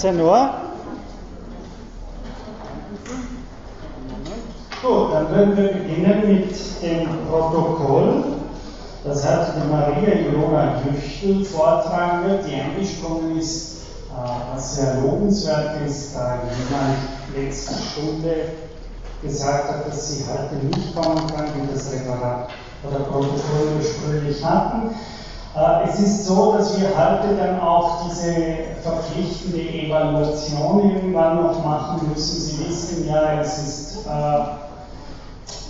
15 Uhr. Gut, dann würden wir beginnen mit dem Protokoll. Das hat die Maria Ilona Jüchtel vortragen wird, die eingesprungen ist, äh, was sehr lobenswert ist, da jemand letzte Stunde gesagt hat, dass sie heute nicht kommen kann, wie das Referat oder Protokoll ursprünglich hatten. Äh, es ist so, dass wir heute dann auch diese verpflichtende Evaluation irgendwann noch machen müssen. Sie wissen ja, es ist äh,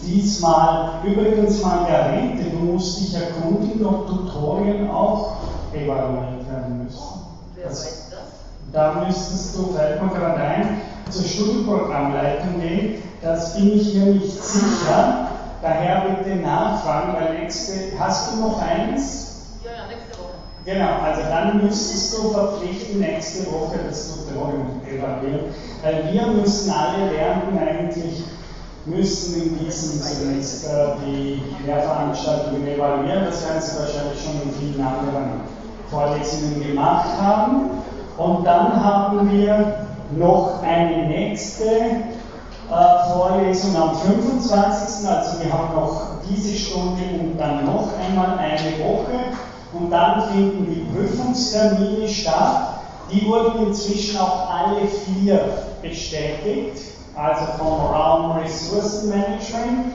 diesmal übrigens Margarete, du musst dich erkundigen, ob Tutorien auch evaluiert werden müssen. Wer weiß das? da müsstest du, fällt mir gerade ein, zur Studienprogrammleitung gehen. Das bin ich mir nicht sicher. Daher bitte nachfragen, weil nächste, hast du noch eins? Ja, ja, nächste Woche. Genau, also dann müsstest du verpflichten, nächste Woche das Tutorium evaluieren, weil wir müssen alle Lernenden eigentlich müssen in diesem Semester die Lehrveranstaltungen evaluieren. Das werden sie wahrscheinlich schon in vielen anderen Vorlesungen gemacht haben. Und dann haben wir noch eine nächste äh, Vorlesung am 25. Also wir haben noch diese Stunde und dann noch einmal eine Woche. Und dann finden die Prüfungstermine statt. Die wurden inzwischen auch alle vier bestätigt, also vom Raum Ressourcenmanagement.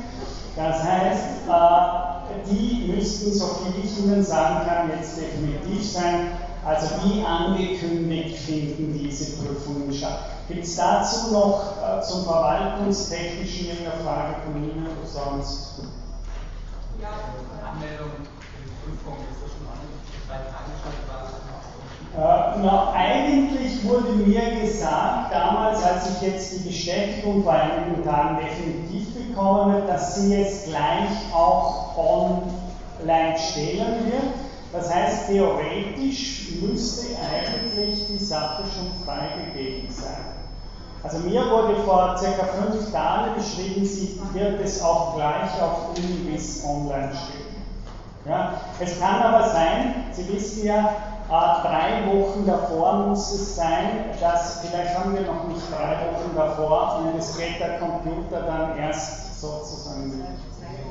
Das heißt, äh, die müssten, so viel ich Ihnen sagen kann, jetzt definitiv sein. Also wie angekündigt finden diese Prüfungen statt. Gibt es dazu noch äh, zum Verwaltungstechnischen irgendeine Frage von Ihnen oder sonst? Anmeldung für die Prüfung, ist das schon an drei Tage schon war? Äh, na, eigentlich wurde mir gesagt, damals, als ich jetzt die Bestätigung vor einigen Tagen definitiv bekommen habe, dass sie es gleich auch online stellen wird. Das heißt, theoretisch müsste eigentlich die Sache schon freigegeben sein. Also mir wurde vor circa fünf Tagen geschrieben, sie wird es auch gleich auf Univis online stellen. Ja, es kann aber sein, Sie wissen ja, drei Wochen davor muss es sein, dass, vielleicht haben wir noch nicht drei Wochen davor, und es geht der Computer dann erst sozusagen.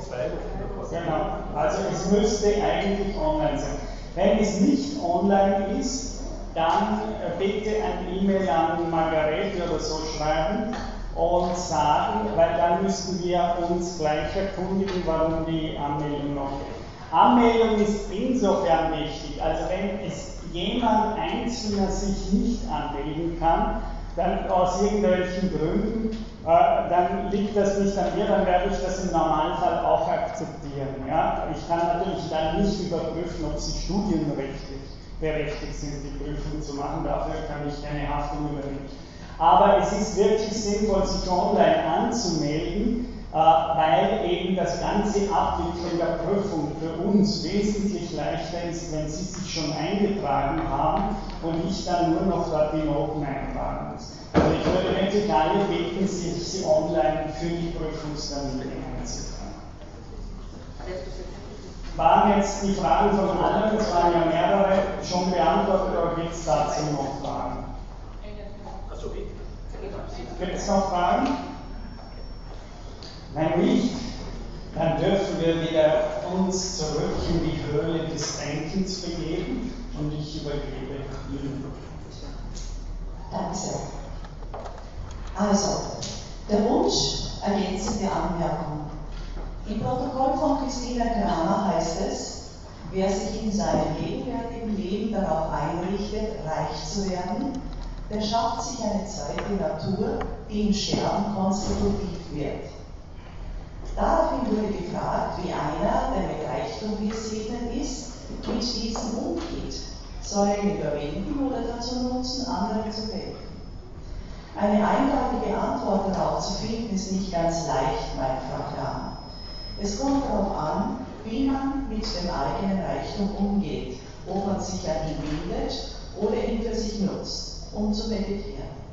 Zwei Wochen davor. Genau, also es müsste eigentlich online sein. Wenn es nicht online ist, dann äh, bitte ein E-Mail an Margarete oder so schreiben und sagen, weil dann müssten wir uns gleich erkundigen, warum die Anmeldung noch geht. Anmeldung ist insofern wichtig, also wenn es jemand Einzelner sich nicht anmelden kann, dann aus irgendwelchen Gründen, äh, dann liegt das nicht an mir, dann werde ich das im Normalfall auch akzeptieren. Ja? Ich kann natürlich dann nicht überprüfen, ob sie studienrechtlich berechtigt sind, die Prüfung zu machen, dafür kann ich keine Haftung übernehmen. Aber es ist wirklich sinnvoll, sich online anzumelden, weil eben das ganze Abwickeln der Prüfung für uns wesentlich leichter ist, wenn Sie sich schon eingetragen haben und ich dann nur noch dort die Noten eintragen muss. Also ich würde wirklich alle bitten, sich sie online für die Prüfungstermine einzutragen. Waren jetzt die Fragen von allen, es waren ja mehrere, schon beantwortet oder gibt es dazu noch Fragen? Gibt es noch Fragen? Wenn nicht, dann dürfen wir wieder uns zurück in die Höhle des Denkens begeben und ich übergebe Ihnen. Danke sehr. Also, der Wunsch, ergänzende Anmerkung. Im Protokoll von Christina Kramer heißt es, wer sich in seinem gegenwärtigen Leben darauf einrichtet, reich zu werden, der schafft sich eine zweite Natur, die im Sterben konstitutiv wird. Daraufhin wurde gefragt, wie einer, der mit Reichtum gesegnet ist, mit diesem umgeht. Soll er ihn überwinden oder dazu nutzen, anderen zu helfen? Eine eindeutige Antwort darauf zu finden, ist nicht ganz leicht, meint Frau Kramer. Es kommt darauf an, wie man mit dem eigenen Reichtum umgeht, ob man sich an ihn bindet oder ihn für sich nutzt, um zu meditieren.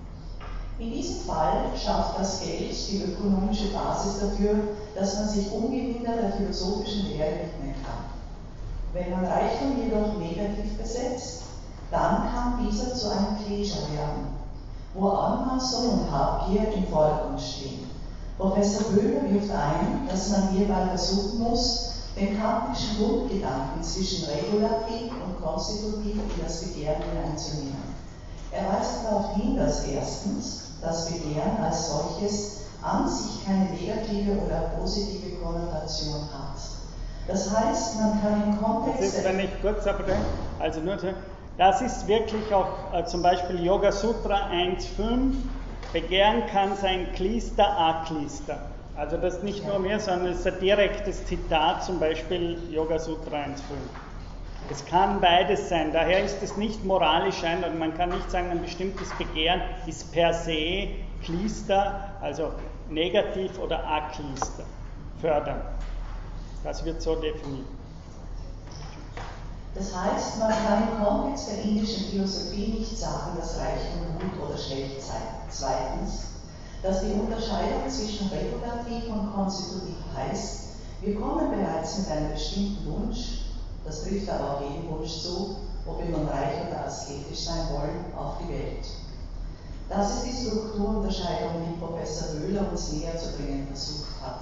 In diesem Fall schafft das Geld die ökonomische Basis dafür, dass man sich ungehindert der philosophischen Lehre widmen kann. Wenn man Reichtum jedoch negativ besetzt, dann kann dieser zu einem Pleasure werden, wo Anmaßung und Habgier im Vordergrund stehen. Professor Böhler wirft ein, dass man hierbei versuchen muss, den kantischen Grundgedanken zwischen Regulativ und Konstitutiv in das Begehren hineinzunehmen. Er weist darauf hin, dass erstens das Begehren als solches an sich keine negative oder positive Konnotation hat. Das heißt, man kann im Kontext. Das ist, wenn ich kurz bitte, also nur, das ist wirklich auch äh, zum Beispiel Yoga Sutra 1.5. Begehren kann sein Klister, A-Klister. Also das ist nicht nur mir, sondern es ist ein direktes Zitat, zum Beispiel Yoga Sutra 1.5. Es kann beides sein. Daher ist es nicht moralisch ein, und man kann nicht sagen, ein bestimmtes Begehren ist per se Klister, also negativ oder Aklister, fördern. Das wird so definiert. Das heißt, man kann im Kontext der indischen Philosophie nicht sagen, dass Reich und Gut oder schlecht sei. Zweitens, dass die Unterscheidung zwischen regulativ und konstitutiv heißt, wir kommen bereits mit einem bestimmten Wunsch, das trifft aber auch jeden Wunsch zu, ob wir nun reich oder asketisch sein wollen, auf die Welt. Das ist die Strukturunterscheidung, die Professor Wöhler uns näher zu bringen versucht hat.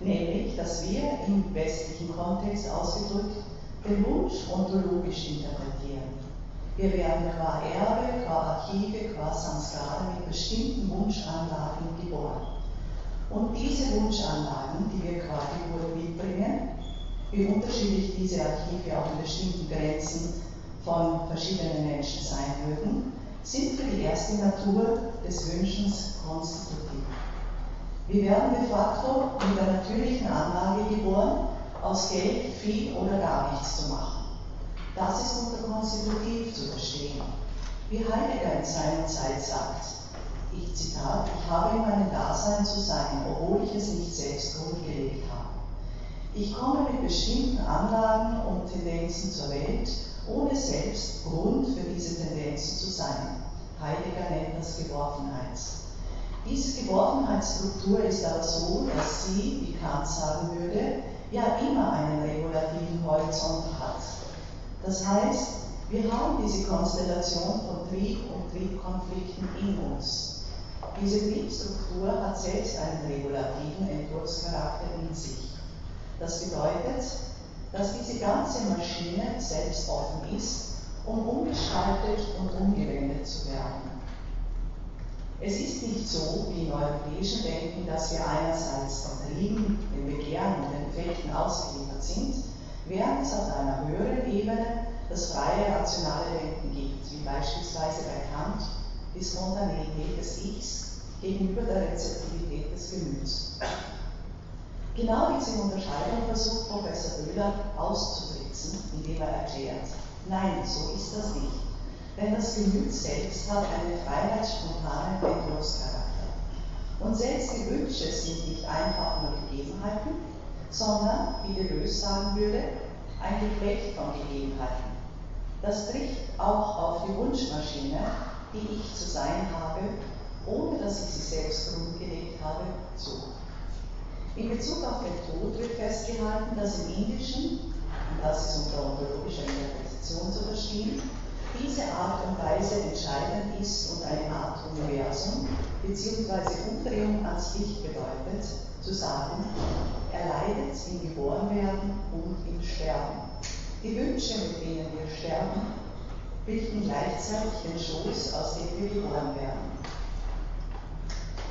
Nämlich, dass wir im westlichen Kontext ausgedrückt den Wunsch ontologisch interpretieren. Wir werden qua Erbe, qua Archive, qua Samskara mit bestimmten Wunschanlagen geboren. Und diese Wunschanlagen, die wir qua Geburt mitbringen, wie unterschiedlich diese Archive auch in bestimmten Grenzen von verschiedenen Menschen sein würden, sind für die erste Natur des Wünschens konstitutiv. Wir werden de facto mit der natürlichen Anlage geboren, aus Geld viel oder gar nichts zu machen. Das ist unter konstitutiv zu verstehen. Wie Heidegger in seiner Zeit sagt, ich Zitat, ich habe in meinem Dasein zu sein, obwohl ich es nicht selbst grundgelegt habe. Ich komme mit bestimmten Anlagen und Tendenzen zur Welt, ohne selbst Grund für diese Tendenzen zu sein. Heidegger nennt das Geworfenheit. Diese Geworfenheitsstruktur ist aber so, dass sie, wie Kant sagen würde, ja immer einen regulativen Horizont hat. Das heißt, wir haben diese Konstellation von Trieb und Triebkonflikten in uns. Diese Triebstruktur hat selbst einen regulativen Entwurfscharakter in sich. Das bedeutet, dass diese ganze Maschine selbst offen ist, um umgestaltet und umgewendet zu werden. Es ist nicht so wie im europäischen Denken, dass wir einerseits von Trieben, den Begehren und den Effekten ausgeliefert sind, während es auf einer höheren Ebene das freie rationale Denken gibt, wie beispielsweise bei Kant die Spontaneität des Ichs gegenüber der Rezeptivität des Gemüts. Genau diese Unterscheidung versucht Professor Böhler auszutricksen, indem er erklärt, nein, so ist das nicht. Denn das Gemüt selbst hat einen freiheitsspontanen Entwurfscharakter. Und selbst die Wünsche sind nicht einfach nur Gegebenheiten, sondern, wie Deleuze sagen würde, ein Geflecht von Gegebenheiten. Das trifft auch auf die Wunschmaschine, die ich zu sein habe, ohne dass ich sie selbst grundgelegt habe, zu. In Bezug auf den Tod wird festgehalten, dass im Indischen, und das ist unter ontologischer Interpretation zu verstehen, diese Art und Weise entscheidend ist und eine Art Universum bzw. Umdrehung ans Licht bedeutet, zu sagen, er leidet im Geborenwerden und im Sterben. Die Wünsche, mit denen wir sterben, bilden gleichzeitig den Schoß, aus dem wir geboren werden.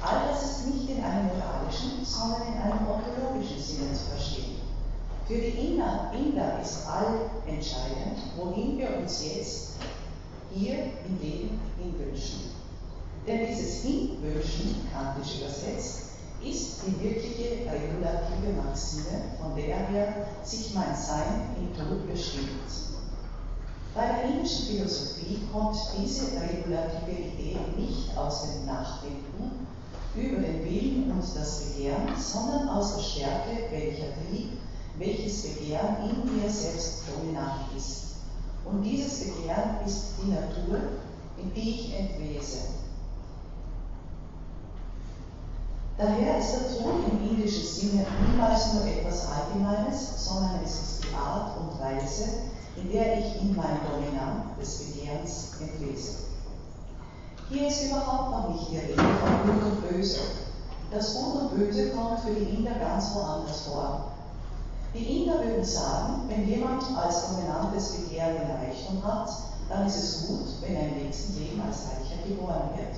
All das ist nicht in einem moralischen, sondern in einem ontologischen Sinne zu verstehen. Für die Inder, Inder ist all entscheidend, wohin wir uns jetzt hier im Leben hinwünschen. Denn dieses Hinwünschen, kantisch übersetzt, ist die wirkliche regulative Maxime, von der her sich mein Sein im Tod bestimmt. Bei der indischen Philosophie kommt diese regulative Idee nicht aus dem Nachdenken über den Willen und das Begehren, sondern aus der Stärke, welcher Trieb, welches Begehren in mir selbst dominant ist. Und dieses Begehren ist die Natur, in die ich entwese. Daher ist der Tod im indischen Sinne niemals nur etwas Allgemeines, sondern es ist die Art und Weise, in der ich in mein Dominant des Begehrens entlese. Hier ist überhaupt noch nicht die Rede von Gut und Böse. Das Gut und Böse kommt für die Inder ganz woanders vor. Die Inder würden sagen, wenn jemand als dominantes Begehren den Reichtum hat, dann ist es gut, wenn er im nächsten Leben als Reicher geboren wird.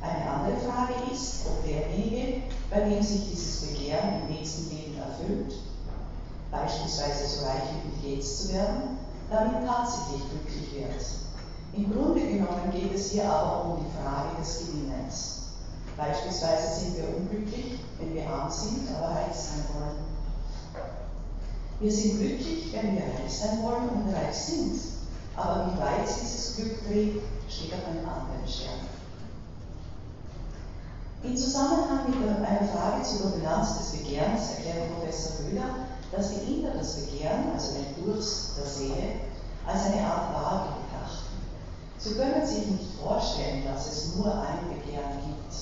Eine andere Frage ist, ob derjenige, bei dem sich dieses Begehren im nächsten Leben erfüllt, beispielsweise so reich wie Gates zu werden, damit tatsächlich glücklich wird. Im Grunde genommen geht es hier aber um die Frage des Gewinnens. Beispielsweise sind wir unglücklich, wenn wir arm sind, aber reich sein wollen. Wir sind glücklich, wenn wir reich sein wollen und reich sind. Aber wie weit dieses Glück trägt, steht auf einem anderen Stern. In Zusammenhang mit einer Frage zur Dominanz des Begehrens erklärt Professor Müller, dass die Inder das Begehren, also den Durst der Seele, als eine. Sie können sich nicht vorstellen, dass es nur ein Begehren gibt.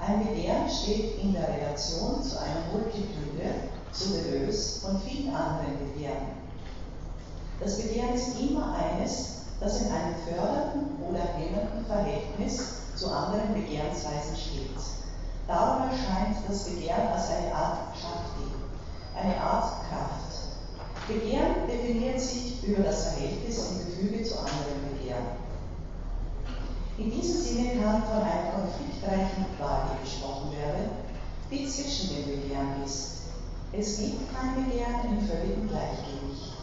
Ein Begehren steht in der Relation zu einer Multitude, souverös von vielen anderen Begehren. Das Begehren ist immer eines, das in einem fördernden oder hemmenden Verhältnis zu anderen Begehrensweisen steht. Darum erscheint das Begehren als eine Art Shakti, eine Art Kraft. Begehren definiert sich über das Verhältnis im Gefüge zu anderen Begehren. In diesem Sinne kann von einer konfliktreichen Waage gesprochen werden, die zwischen den Begehren ist. Es gibt kein Begehren im völligen Gleichgewicht.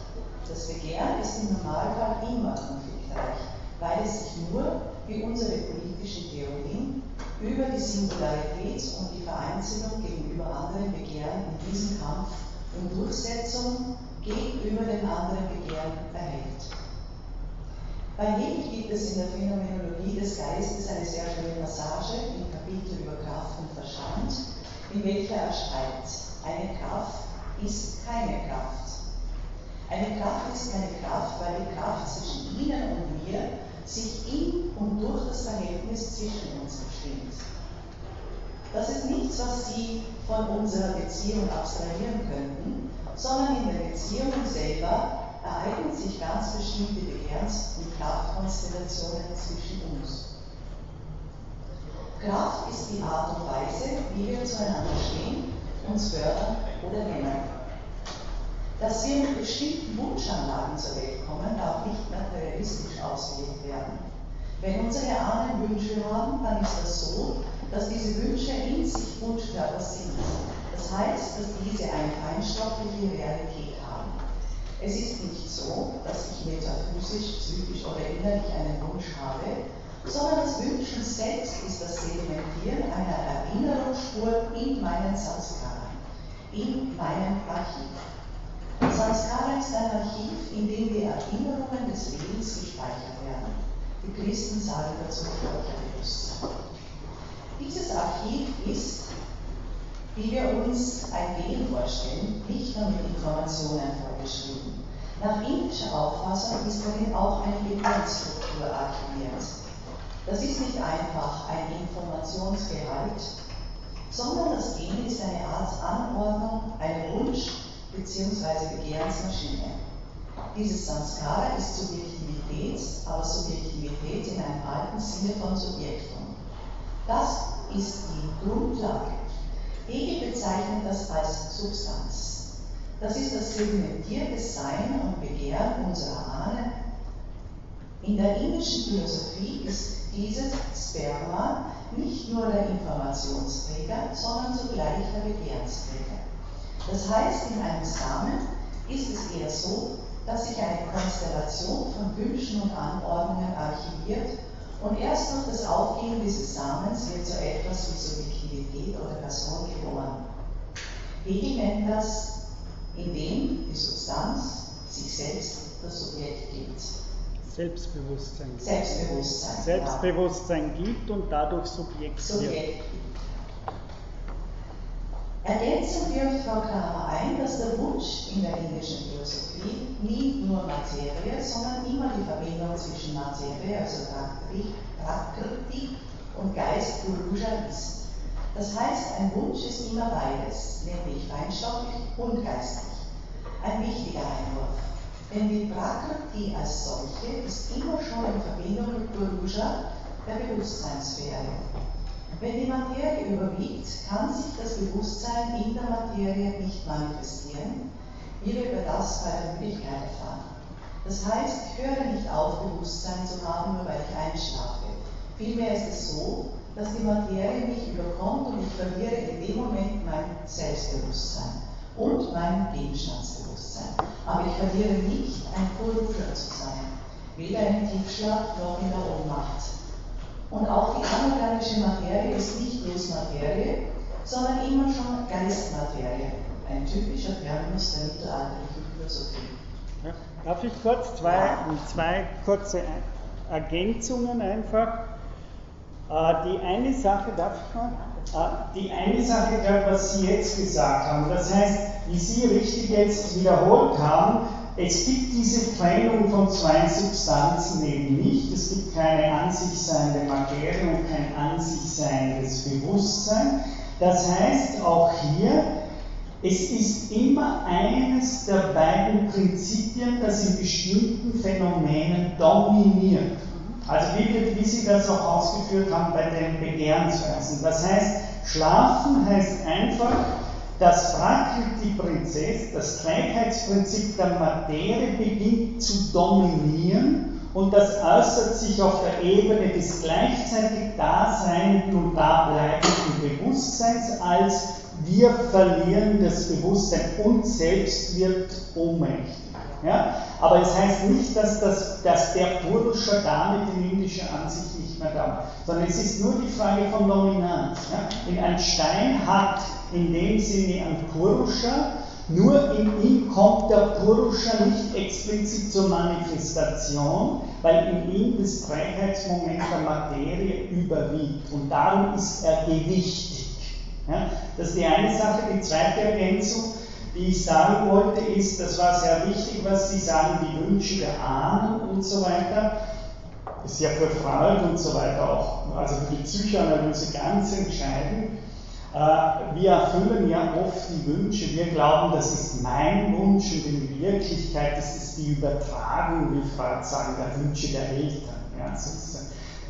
Das Begehren ist im Normalfall immer konfliktreich, weil es sich nur wie unsere politischen Theorien über die Singularität und die Vereinzelung gegenüber anderen Begehren in diesem Kampf um Durchsetzung gegenüber den anderen Begehren erhält. Bei Hegel gibt es in der Phänomenologie des Geistes eine sehr schöne Passage im Kapitel über Kraft und Verstand, in welcher er schreibt, eine Kraft ist keine Kraft. Eine Kraft ist keine Kraft, weil die Kraft zwischen Ihnen und mir sich in und durch das Verhältnis zwischen uns bestimmt. Das ist nichts, was Sie von unserer Beziehung abstrahieren könnten, sondern in der Beziehung selber ereignen sich ganz bestimmte Begehrens- und Kraftkonstellationen zwischen uns. Kraft ist die Art und Weise, wie wir zueinander stehen, uns fördern oder hemmen. Dass wir mit bestimmten Wunschanlagen zur Welt kommen, darf nicht materialistisch ausgelegt werden. Wenn unsere Ahnen Wünsche haben, dann ist das so, dass diese Wünsche in sich Wunschkörper sind. Das heißt, dass diese eine feinstoffliche Realität. Es ist nicht so, dass ich metaphysisch, psychisch oder innerlich einen Wunsch habe, sondern das Wünschen selbst ist das Sedimentieren einer Erinnerungsspur in meinen Sanskaran, in meinem Archiv. Sanskara ist ein Archiv, in dem die Erinnerungen des Lebens gespeichert werden. Die Christen sagen dazu Völkerbewusstsein. Dieses Archiv ist, wie wir uns ein Wehen vorstellen, nicht nur mit Informationen vorgeschrieben. Nach indischer Auffassung ist darin auch eine Gehirnstruktur archiviert. Das ist nicht einfach ein Informationsgehalt, sondern das Gen ist eine Art Anordnung, ein Wunsch, bzw. Begehrensmaschine. Dieses Sanskara ist Subjektivität, aber Subjektivität in einem alten Sinne von Subjektum. Das ist die Grundlage. Hegel bezeichnet das als Substanz. Das ist das sedimentierte Sein und Begehren unserer Ahnen. In der indischen Philosophie ist dieses Sperma nicht nur der Informationsträger, sondern zugleich der Begehrsträger. Das heißt, in einem Samen ist es eher so, dass sich eine Konstellation von Wünschen und Anordnungen archiviert und erst durch das Aufgehen dieses Samens wird so etwas wie Subjektivität oder Person geboren. Hegel nennt das, indem die Substanz sich selbst das Subjekt gibt. Selbstbewusstsein. Selbstbewusstsein. Selbstbewusstsein ja. gibt und dadurch Subjekt, Subjekt wird. Ergänzend wirft Frau Kramer ein, dass der Wunsch in der indischen Philosophie nie nur Materie, sondern immer die Verbindung zwischen Materie, also Prakriti, und Geist, Puruja, ist. Das heißt, ein Wunsch ist immer beides, nämlich feinstofflich und geistig. Ein wichtiger Einwurf. Denn die Prakriti als solche ist immer schon in Verbindung mit Purusha, der Bewusstseinssphäre. Wenn die Materie überwiegt, kann sich das Bewusstsein in der Materie nicht manifestieren, wie wir über das bei der Müdigkeit erfahren. Das heißt, ich höre nicht auf, Bewusstsein zu haben, nur weil ich einschlafe. Vielmehr ist es so, dass die Materie mich überkommt und ich verliere in dem Moment mein Selbstbewusstsein und mein Gegenstandsbewusstsein. Aber ich verliere nicht, ein Purusha zu sein, weder im Tiefschlaf noch in der Ohnmacht. Und auch die anorganische Materie ist nicht bloß Materie, sondern immer schon Geistmaterie. Ein typischer Terminus der mittelalterlichen Philosophie. Ja, darf ich kurz zwei, zwei kurze Ergänzungen einfach? Äh, die eine Sache, darf ich mal? Äh, die eine Sache, was Sie jetzt gesagt haben, das heißt, wie Sie richtig jetzt wiederholt haben, es gibt diese Trennung von zwei Substanzen eben nicht. Es gibt keine an sich seiende Materie und kein an sich seiendes Bewusstsein. Das heißt auch hier, es ist immer eines der beiden Prinzipien, das in bestimmten Phänomenen dominiert. Also wie, wie Sie das auch ausgeführt haben bei den Begehrensweisen. Das heißt, schlafen heißt einfach, das Prakriti-Prinzip, das Trägheitsprinzip der Materie beginnt zu dominieren und das äußert sich auf der Ebene des gleichzeitig daseinenden und dableibenden Bewusstseins als wir verlieren das Bewusstsein, uns selbst wird ohnmächtig. Ja? Aber es heißt nicht, dass, das, dass der Purusha damit in indischer Ansicht nicht mehr war, sondern es ist nur die Frage von Dominanz. Ja? In ein Stein hat in dem Sinne an Purusha, nur in ihm kommt der Purusha nicht explizit zur Manifestation, weil in ihm das Freiheitsmoment der Materie überwiegt und darum ist er gewichtig. Ja, das ist die eine Sache. Die zweite Ergänzung, die ich sagen wollte, ist, das war sehr wichtig, was Sie sagen, die Wünsche der Ahnen und so weiter. Das ist ja für Freud und so weiter auch, also für die Psychoanalyse ganz entscheidend. Äh, wir erfüllen ja oft die Wünsche, wir glauben, das ist mein Wunsch und in Wirklichkeit ist es die Übertragung, wie Freud sagen, der Wünsche der Eltern. Ja, ist,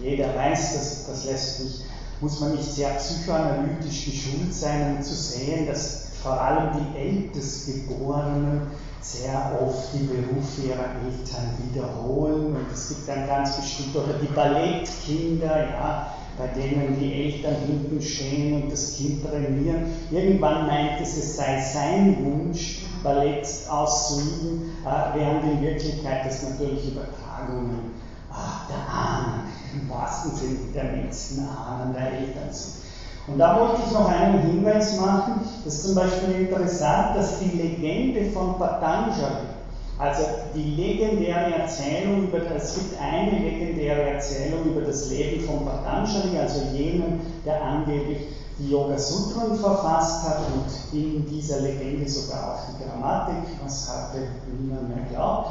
jeder weiß, das, das lässt mich, muss man nicht sehr psychoanalytisch geschult sein, um zu sehen, dass vor allem die Ältestgeborenen sehr oft die Berufe ihrer Eltern wiederholen und es gibt dann ganz bestimmt, oder die Ballettkinder, ja, bei denen die Eltern hinten stehen und das Kind trainieren. Irgendwann meint es, es sei sein Wunsch, Ballett auszuüben, äh, während in Wirklichkeit das natürlich Übertragungen äh, der Ahnen, im wahrsten Sinne der nächsten Ahnen der Eltern sind. Und da wollte ich noch einen Hinweis machen, das ist zum Beispiel interessant, dass die Legende von Patanjali, also die legendäre Erzählung über, es gibt eine legendäre Erzählung über das Leben von Patanjali, also jenem, der angeblich die Yoga Sutren verfasst hat und in dieser Legende sogar auch die Grammatik, was heute niemand mehr glaubt.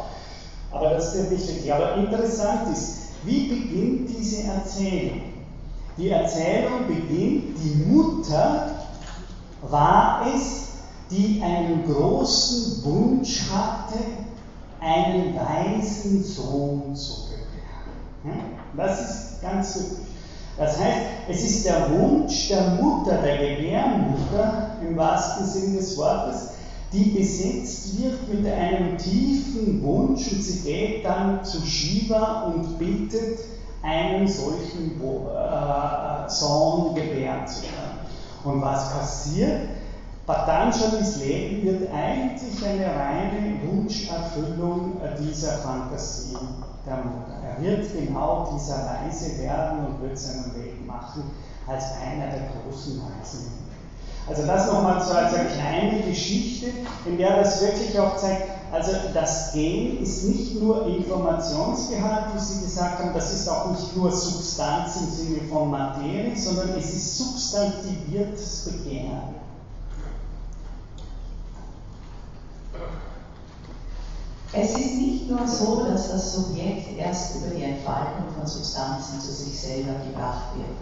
Aber das ist ja wichtig. Aber interessant ist, wie beginnt diese Erzählung? Die Erzählung beginnt, die Mutter war es, die einen großen Wunsch hatte, einen weisen Sohn zu gebären. Das ist ganz typisch. Das heißt, es ist der Wunsch der Mutter, der Gebärmutter im wahrsten Sinn des Wortes, die besetzt wird mit einem tiefen Wunsch und sie geht dann zu Shiva und bittet, einen solchen äh, Sohn gebären zu können. Und was passiert? Patanjalis Leben wird eigentlich eine reine Wunscherfüllung dieser Fantasie der Mutter. Er wird genau dieser Weise werden und wird seinen Weg machen als einer der großen Weisen. Also das nochmal so als eine kleine Geschichte, in der das wirklich auch zeigt, also das Gen ist nicht nur Informationsgehalt, wie Sie gesagt haben, das ist auch nicht nur Substanz im Sinne von Materie, sondern es ist substantiviertes Begehren. Es ist nicht nur so, dass das Subjekt erst über die Entfaltung von Substanzen zu sich selber gebracht wird.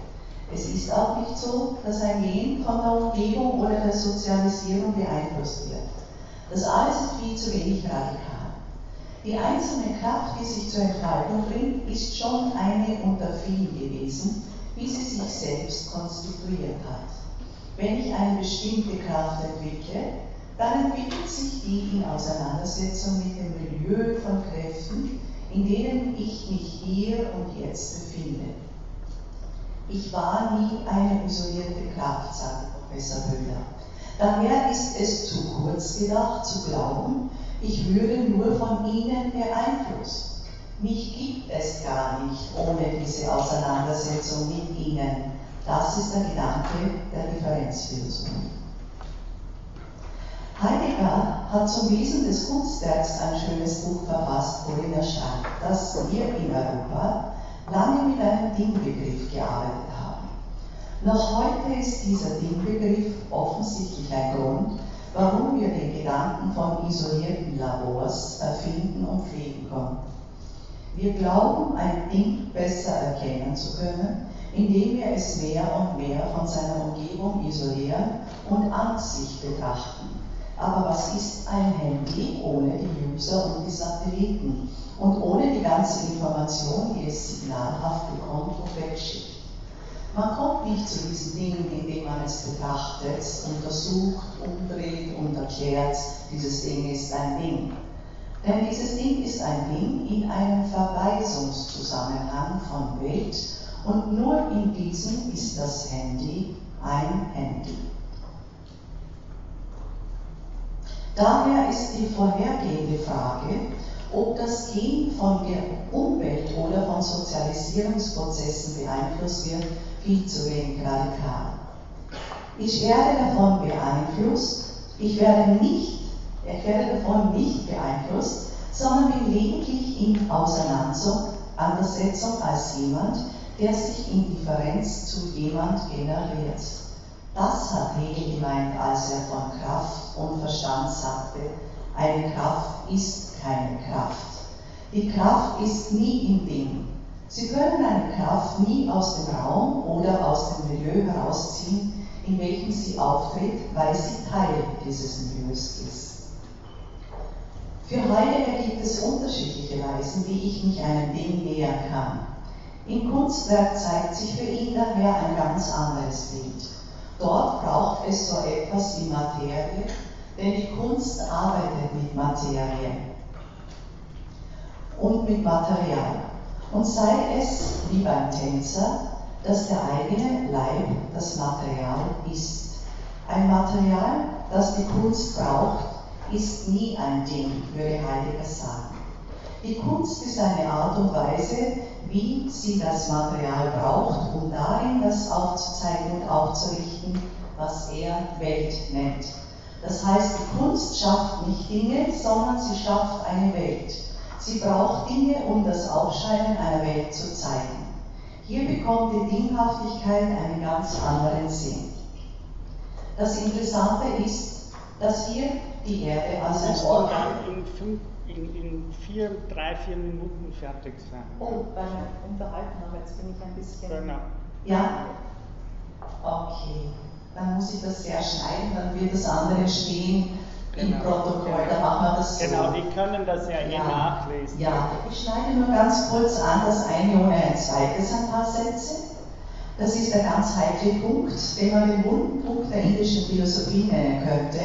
Es ist auch nicht so, dass ein Gen von der Umgebung oder der Sozialisierung beeinflusst wird. Das alles ist viel zu wenig radikal. Die einzelne Kraft, die sich zur Entfaltung bringt, ist schon eine unter vielen gewesen, wie sie sich selbst konstituiert hat. Wenn ich eine bestimmte Kraft entwickle, dann entwickelt sich die in Auseinandersetzung mit dem Milieu von Kräften, in denen ich mich hier und jetzt befinde. Ich war nie eine isolierte Kraft, sagt Professor Höhler. Daher ist es zu kurz gedacht zu glauben, ich würde nur von ihnen beeinflusst. Mich gibt es gar nicht ohne diese Auseinandersetzung mit ihnen. Das ist der Gedanke der Differenzphilosophie. Heidegger hat zum Wesen des Kunstwerks ein schönes Buch verfasst, worin er schreibt, dass wir in Europa lange mit einem Dingbegriff gearbeitet haben. Noch heute ist dieser Dingbegriff offensichtlich ein Grund, warum wir den Gedanken von isolierten Labors erfinden und pflegen konnten. Wir glauben, ein Ding besser erkennen zu können, indem wir es mehr und mehr von seiner Umgebung isolieren und an sich betrachten. Aber was ist ein Handy ohne die User und die Satelliten und ohne die ganze Information, die es signalhaft bekommt und wegschickt? Man kommt nicht zu diesen Dingen, indem man es betrachtet, untersucht, umdreht und erklärt, dieses Ding ist ein Ding. Denn dieses Ding ist ein Ding in einem Verweisungszusammenhang von Welt und nur in diesem ist das Handy ein Handy. Daher ist die vorhergehende Frage, ob das Gen von der Umwelt oder von Sozialisierungsprozessen beeinflusst wird, viel zu wenig radikal. Ich werde davon beeinflusst, ich werde nicht, ich werde davon nicht beeinflusst, sondern bin lediglich in Auseinandersetzung als jemand, der sich in Differenz zu jemand generiert. Das hat Hegel gemeint, als er von Kraft und Verstand sagte, eine Kraft ist keine Kraft. Die Kraft ist nie im Ding. Sie können eine Kraft nie aus dem Raum oder aus dem Milieu herausziehen, in welchem sie auftritt, weil sie Teil dieses Milieus ist. Für Heidegger gibt es unterschiedliche Weisen, wie ich mich einem Ding nähern kann. Im Kunstwerk zeigt sich für ihn daher ein ganz anderes Bild. Dort braucht es so etwas wie Materie, denn die Kunst arbeitet mit Materie und mit Material. Und sei es wie beim Tänzer, dass der eigene Leib das Material ist. Ein Material, das die Kunst braucht, ist nie ein Ding, würde Heidegger sagen. Die Kunst ist eine Art und Weise, wie sie das Material braucht, um darin das aufzuzeigen und aufzurichten, was er Welt nennt. Das heißt, die Kunst schafft nicht Dinge, sondern sie schafft eine Welt. Sie braucht Dinge, um das Aufscheinen einer Welt zu zeigen. Hier bekommt die Dinghaftigkeit einen ganz anderen Sinn. Das Interessante ist, dass wir die Erde als ein Ort. In, in, in vier, drei, vier Minuten fertig sein. Oh, beim Unterhalten, aber jetzt bin ich ein bisschen. Genau. Ja? Okay. Dann muss ich das sehr schneiden, dann wird das andere stehen im Genau. Protokoll. Da machen wir das so. Genau, die können das ja, eh nachlesen. Ja, ich schneide nur ganz kurz an, das eine ohne ein zweites ein paar Sätze. Das ist der ganz heikle Punkt, den man den wunden Punkt der indischen Philosophie nennen könnte,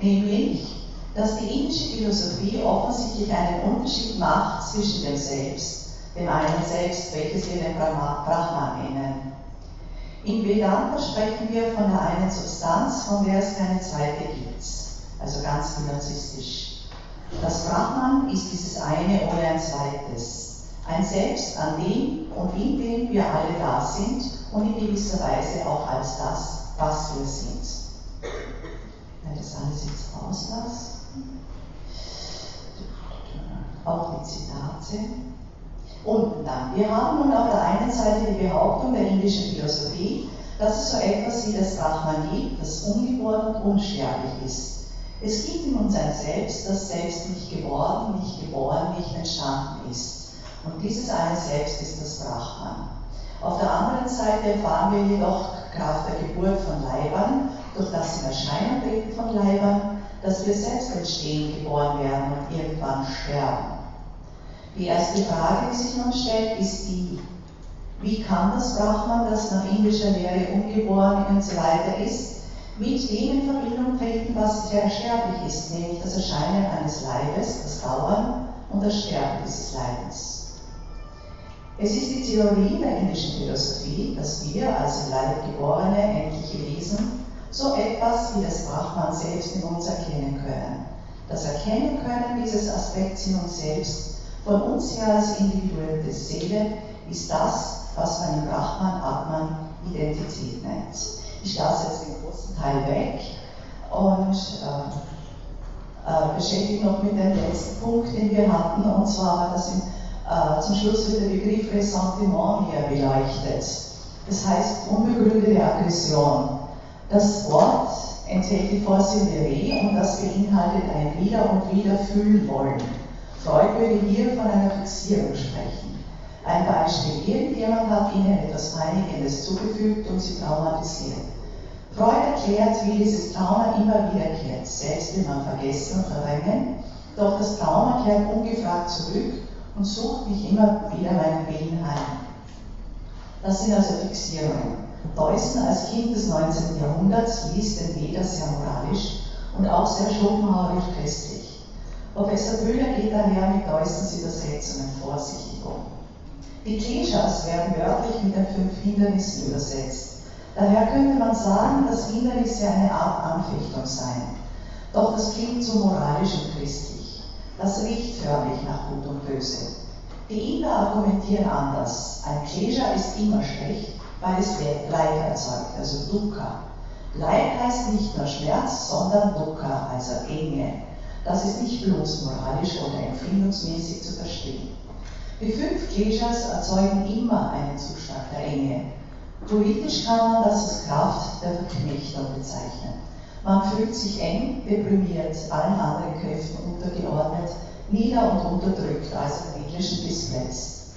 nämlich, dass die indische Philosophie offensichtlich einen Unterschied macht zwischen dem Selbst, dem einen Selbst, welches wir den Brahma- Brahman nennen. In Vedanta sprechen wir von der einen Substanz, von der es keine zweite gibt, also ganz narzisstisch. Das Brahman ist dieses eine oder ein zweites, ein Selbst, an dem und in dem wir alle da sind und in gewisser Weise auch als das, was wir sind. Wenn das alles jetzt rauslasse, auch die Zitate. Und dann, wir haben nun auf der einen Seite die Behauptung der indischen Philosophie, dass es so etwas wie das Brahman gibt, das ungeboren und unsterblich ist. Es gibt in uns ein Selbst, das selbst nicht geworden, nicht geboren, nicht entstanden ist. Und dieses eine Selbst ist das Brahman. Auf der anderen Seite erfahren wir jedoch Kraft der Geburt von Leibern, durch das in Erscheinung treten von Leibern, dass wir selbst entstehen, geboren werden und irgendwann sterben. Die erste Frage, die sich nun stellt, ist die, wie kann das Brahman, das nach indischer Lehre ungeboren und so weiter ist, mit dem in Verbindung treten, was sehr sterblich ist, nämlich das Erscheinen eines Leibes, das Dauern und das Sterben dieses Leibens. Es ist die Theorie der indischen Philosophie, dass wir als im Leib geborene, endliche Wesen so etwas wie das Brahman selbst in uns erkennen können. Das Erkennen können dieses Aspekts in uns selbst, von uns her als individuelle Seele, ist das, was man im Brahman Atman Identität nennt. Ich lasse jetzt den großen Teil weg und äh, äh, beschäftige noch mit dem letzten Punkt, den wir hatten, und zwar war das äh, zum Schluss wird der Begriff Ressentiment hier beleuchtet. Das heißt unbegründete Aggression. Das Wort enthält die Vorsilbe Re und das beinhaltet ein Wieder und Wieder fühlen wollen. Freud würde hier von einer Fixierung sprechen. Ein Beispiel, irgendjemand hat ihnen etwas Peinigendes zugefügt und sie traumatisiert. Freud erklärt, wie dieses Trauma immer wiederkehrt. Selbst will man vergessen und verdrängen, doch das Trauma kehrt ungefragt zurück und sucht mich immer wieder meinen Willen heim. Das sind also Fixierungen. Deussen als Kind des 19. Jahrhunderts liest den Weder sehr moralisch und auch sehr schopenhauerisch christlich. Professor Bühler geht daher mit Deussens Übersetzungen vorsichtig um. Die Kleshas werden wörtlich mit den fünf Hindernissen übersetzt. Daher könnte man sagen, dass Hindernisse eine Art Anfechtung seien. Doch das klingt zu moralisch und christlich. Das riecht förmlich nach Gut und Böse. Die Inder argumentieren anders. Ein Klesha ist immer schlecht, weil es Leid erzeugt, also Dukkha. Leid heißt nicht nur Schmerz, sondern Dukkha, also Enge. Das ist nicht bloß moralisch oder empfindungsmäßig zu verstehen. Die fünf Kleshas erzeugen immer einen Zustand der Enge. Politisch kann man das als Kraft der Verknechtung bezeichnen. Man fühlt sich eng, deprimiert, allen anderen Kräften untergeordnet, nieder und unterdrückt, also im englischen Displaced.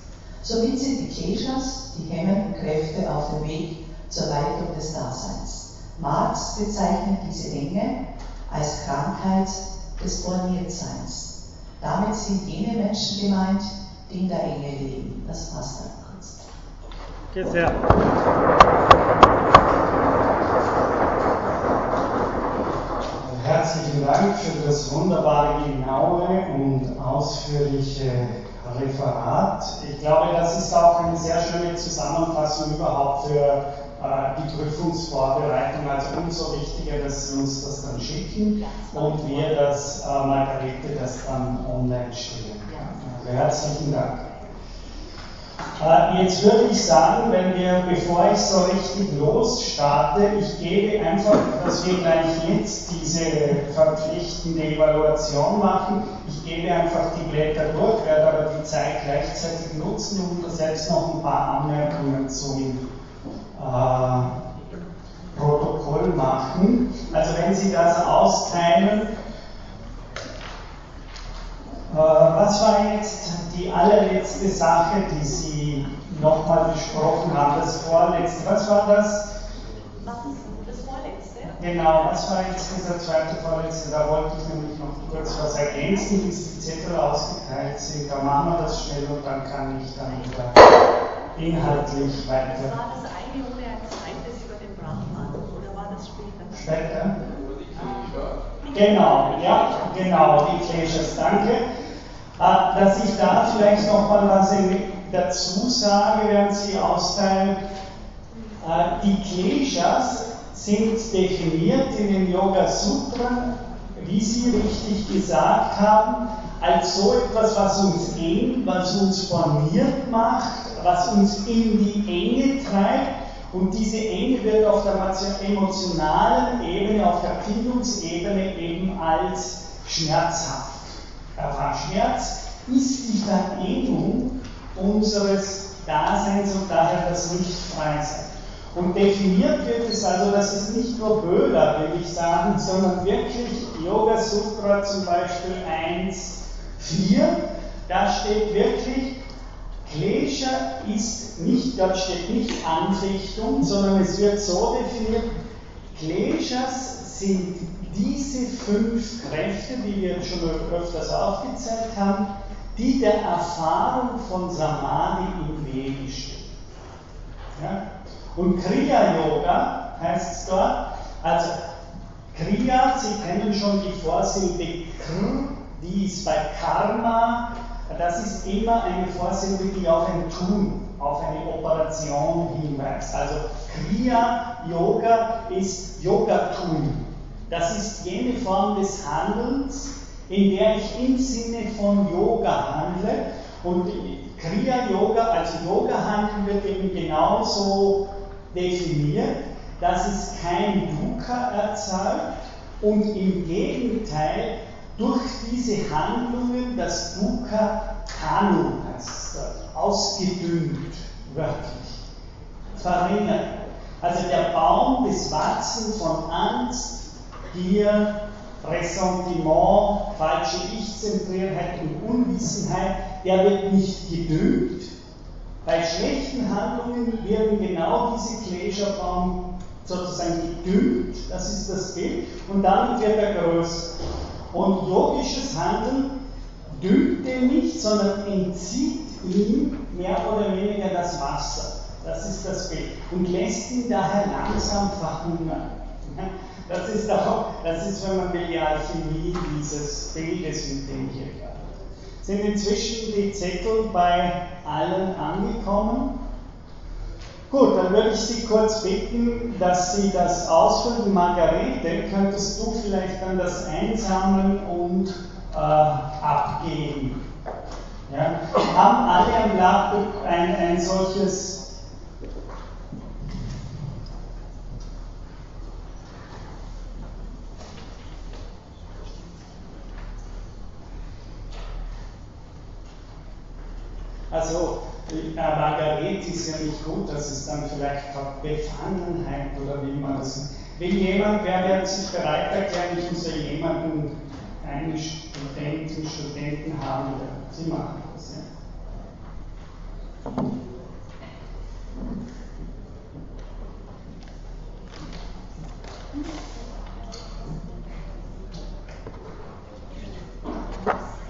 Somit sind die Kleshas die hemmenden Kräfte auf dem Weg zur Leitung des Daseins. Marx bezeichnet diese Enge als Krankheit des Borniertseins. Damit sind jene Menschen gemeint, in der Enge leben. Das passt dann kurz. Okay, sehr. Herzlichen Dank für das wunderbare, genaue und ausführliche Referat. Ich glaube, das ist auch eine sehr schöne Zusammenfassung überhaupt für äh, die Prüfungsvorbereitung. Also umso wichtiger, dass Sie uns das dann schicken und wir das, äh, Margarete, das dann online stellen. Herzlichen Dank. Äh, jetzt würde ich sagen, wenn wir, bevor ich so richtig losstarte, ich gebe einfach, dass wir gleich jetzt diese verpflichtende Evaluation machen. Ich gebe einfach die Blätter durch, werde aber die Zeit gleichzeitig nutzen und selbst noch ein paar Anmerkungen zum äh, Protokoll machen. Also wenn Sie das austeilen, was war jetzt die allerletzte Sache, die Sie nochmal besprochen haben? Das vorletzte, was war das? Das vorletzte? Genau, was war jetzt dieser zweite vorletzte? Da wollte ich nämlich noch kurz was ergänzen, bis die Zettel ausgeteilt sind. Da machen wir das schnell und dann kann ich dann wieder inhaltlich weiter. War das eine ohne ein zweites über den Brahman, oder war das später? Später? Genau, ja, genau, die Kleshas, danke. Dass ich da vielleicht noch mal was dazu sage, während Sie austeilen. Äh, die Kleshas sind definiert in den Yoga Sutren, wie Sie richtig gesagt haben, als so etwas, was uns eng, was uns formiert macht, was uns in die Enge treibt und diese Enge wird auf der emotionalen Ebene, auf der Bindungsebene eben als schmerzhaft erfahren. Schmerz ist die Verehrung unseres Daseins und daher das Nicht-Freisein. Und definiert wird es also, dass es nicht nur Böhler, will ich sagen, sondern wirklich Yoga Sutra zum Beispiel 1, 4, da steht wirklich, Klesha ist nicht, dort steht nicht Anfechtung, sondern es wird so definiert, Kleshas sind diese fünf Kräfte, die wir schon öfters aufgezählt haben, die der Erfahrung von Samadhi im Wege steht. Ja? Und Kriya Yoga heißt es dort, also Kriya, Sie kennen schon die Vorsilbe Kr, die ist bei Karma, das ist immer eine Vorsilbe, die auf ein Tun, auf eine Operation hinweist. Also Kriya Yoga ist Yoga-Tun. Das ist jene Form des Handelns, in der ich im Sinne von Yoga handle. Und Kriya Yoga, also Yoga handeln wird eben genauso definiert, dass es kein Dukkha erzeugt und im Gegenteil durch diese Handlungen das Dukkha Kanu heißt es ausgedünnt, wörtlich, verringert. Also der Baum des Wachsen von Angst, Gier, Ressentiment, falsche Ich-Zentriertheit und Unwissenheit, der wird nicht gedüngt. Bei schlechten Handlungen werden genau diese Gläserbaum sozusagen gedüngt, das ist das Bild, und dann wird er größer. Und yogisches Handeln düngt den nicht, sondern entzieht ihm mehr oder weniger das Wasser. Das ist das Bild. Und lässt ihn daher langsam verhungern. Das ist auch, das ist, wenn man will, die Alchemie dieses Bildes, mit dem hier gerade. Sind inzwischen die Zettel bei allen angekommen? Gut, dann würde ich Sie kurz bitten, dass Sie das ausfüllen. Margarete, könntest du vielleicht dann das einsammeln und äh, abgeben? Ja? Haben alle am Blatt ein, ein solches Also, aber Gerät ist ja nicht gut, dass es dann vielleicht auch Befangenheit oder wie man das. Will jemand, wer wird sich bereit erklären, ich muss ja jemanden, einen Studenten, Studenten haben, der sie machen das. Ja? Thank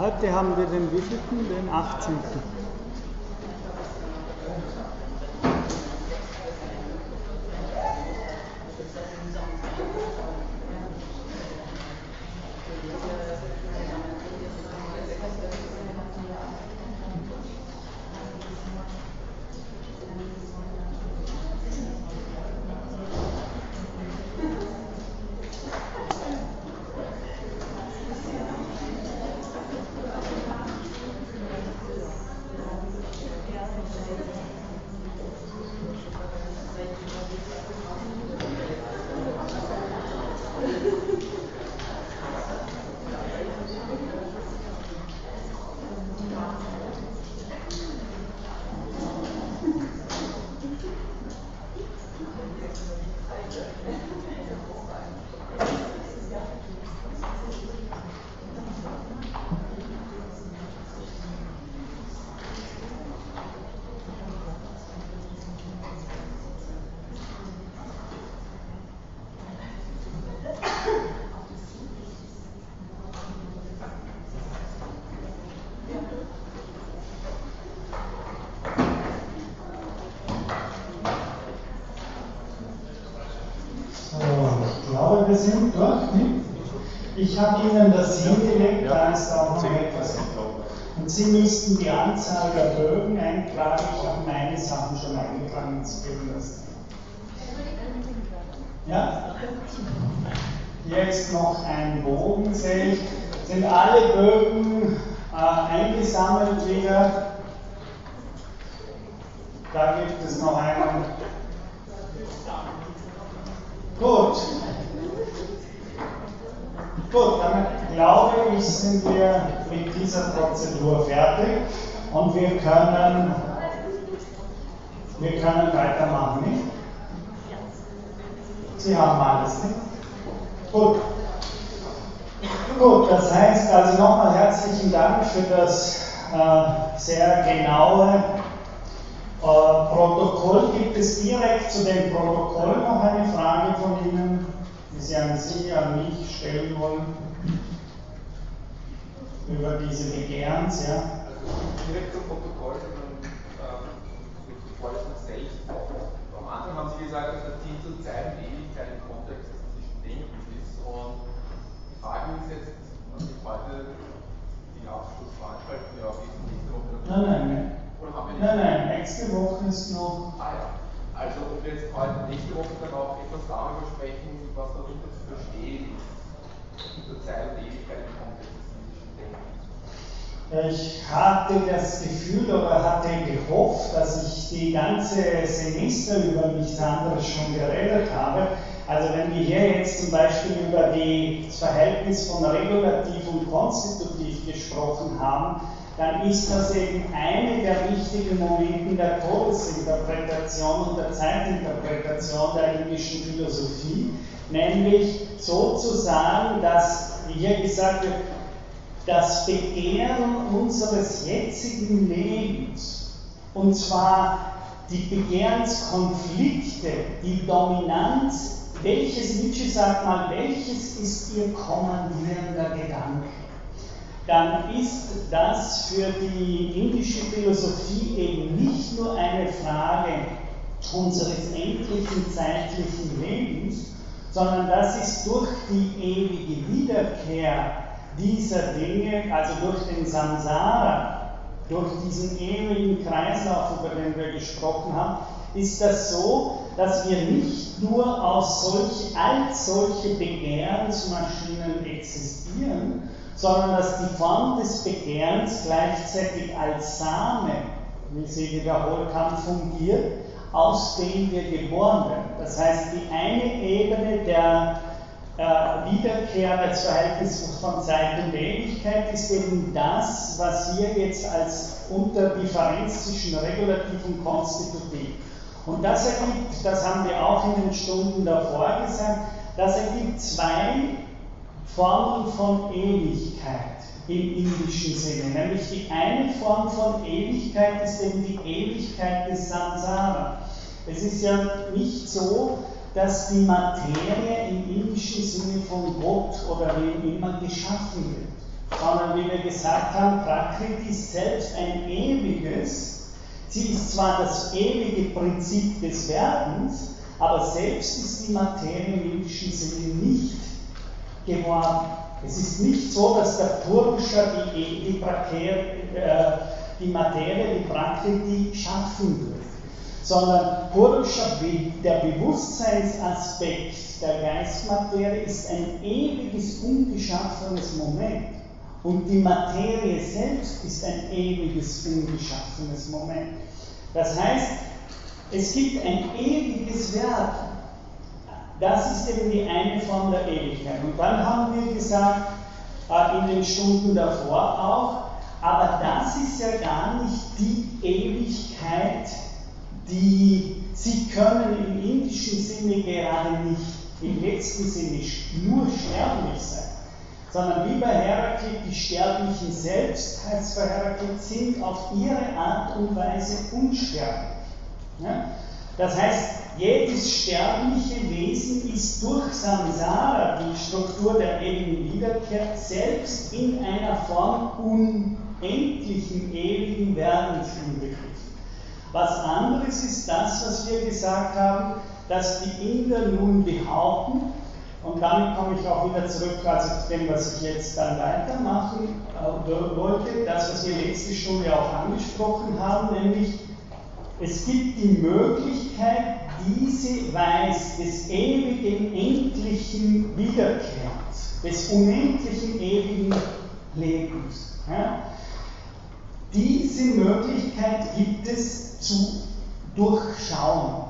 Heute haben wir den wievielten? Den 18. wir sind durch. Nicht? Ich habe Ihnen das hingelegt, da ist auch noch etwas. Und Sie müssten die Anzahl der Bögen eintragen. Ich habe meine Sachen schon eingetragen. Ja? Hier ist noch ein Bogen, sehe ich. Sind alle Bögen äh, eingesammelt wieder? Da gibt es noch einen. Gut. Gut, dann glaube ich, sind wir mit dieser Prozedur fertig und wir können, wir können weitermachen, nicht? Sie haben alles, nicht? Gut. Gut, das heißt also nochmal herzlichen Dank für das äh, sehr genaue äh, Protokoll. Gibt es direkt zu dem Protokoll noch eine Frage von Ihnen? die Sie an Sie, an mich stellen wollen, über diese Begehrens, ja? Also direkt zum Protokoll, sondern ähm, zum Vorlesen selbst. Am Anfang haben Sie gesagt, dass der Titel Zeit und Ewigkeit im Kontext zwischen Denken ist. Und die Frage ist jetzt, man sieht heute die Abschlussveranstaltung ja auch nächste Woche. Nein, nein, nein. Oder haben wir nicht? Nein, nein, nächste Woche ist noch. Ah ja. Also, ob wir jetzt heute nächste Woche dann auch etwas darüber sprechen, was darunter zu verstehen ist, unter Zeit und Ewigkeit im Kontext. Ich hatte das Gefühl oder hatte gehofft, dass ich die ganze Semester über nichts anderes schon geredet habe. Also wenn wir hier jetzt zum Beispiel über das Verhältnis von regulativ und konstitutiv gesprochen haben, dann ist das eben eine der wichtigen Momente der Todesinterpretation und der Zeitinterpretation der indischen Philosophie, nämlich sozusagen, dass, wie hier gesagt wird, das Begehren unseres jetzigen Lebens, und zwar die Begehrenskonflikte, die Dominanz, welches, Nietzsche sagt mal, welches ist ihr kommandierender Gedanke? dann ist das für die indische Philosophie eben nicht nur eine Frage unseres endlichen zeitlichen Lebens, sondern das ist durch die ewige Wiederkehr dieser Dinge, also durch den Samsara, durch diesen ewigen Kreislauf, über den wir gesprochen haben, ist das so, dass wir nicht nur aus solch, als solche Begehrensmaschinen existieren, sondern dass die Form des Begehrens gleichzeitig als Same, wie sie wiederholt haben, fungiert, aus dem wir geboren werden. Das heißt, die eine Ebene der äh, Wiederkehr des Verhältnisses von Zeit und Ewigkeit ist eben das, was hier jetzt als Unterdifferenz zwischen Regulativ und Konstitutiv. Und das ergibt, das haben wir auch in den Stunden davor gesagt, das ergibt zwei Formen von Ewigkeit im indischen Sinne. Nämlich die eine Form von Ewigkeit ist eben die Ewigkeit des Samsara. Es ist ja nicht so, dass die Materie im indischen Sinne von Gott oder wem immer geschaffen wird, sondern wie wir gesagt haben, Prakriti ist selbst ein ewiges. Sie ist zwar das ewige Prinzip des Werdens, aber selbst ist die Materie im indischen Sinne nicht geworden. Es ist nicht so, dass der Purusha die, die, äh, die Materie, die Prakriti schaffen wird, sondern Purusha, der Bewusstseinsaspekt der Geistmaterie, ist ein ewiges, ungeschaffenes Moment. Und die Materie selbst ist ein ewiges, ungeschaffenes Moment. Das heißt, es gibt ein ewiges Werden. Das ist eben die eine Form der Ewigkeit. Und dann haben wir gesagt, äh, in den Stunden davor auch, aber das ist ja gar nicht die Ewigkeit, die Sie können im indischen Sinne gerade nicht, im letzten Sinne nur sterblich sein, sondern wie bei Heraklit, die Sterblichen selbst, heißt bei Heraklit, sind auf ihre Art und Weise unsterblich. Ja? Das heißt, jedes sterbliche Wesen ist durch Samsara, die Struktur der ewigen Wiederkehr, selbst in einer Form unendlichen, ewigen Werdens inbegriffen. Was anderes ist das, was wir gesagt haben, dass die Inder nun behaupten, und damit komme ich auch wieder zurück also zu dem, was ich jetzt dann weitermachen äh, wollte, das, was wir letzte Stunde auch angesprochen haben, nämlich es gibt die Möglichkeit, diese Weis des ewigen, endlichen Wiederkehrs, des unendlichen, ewigen Lebens. Ja? Diese Möglichkeit gibt es zu durchschauen.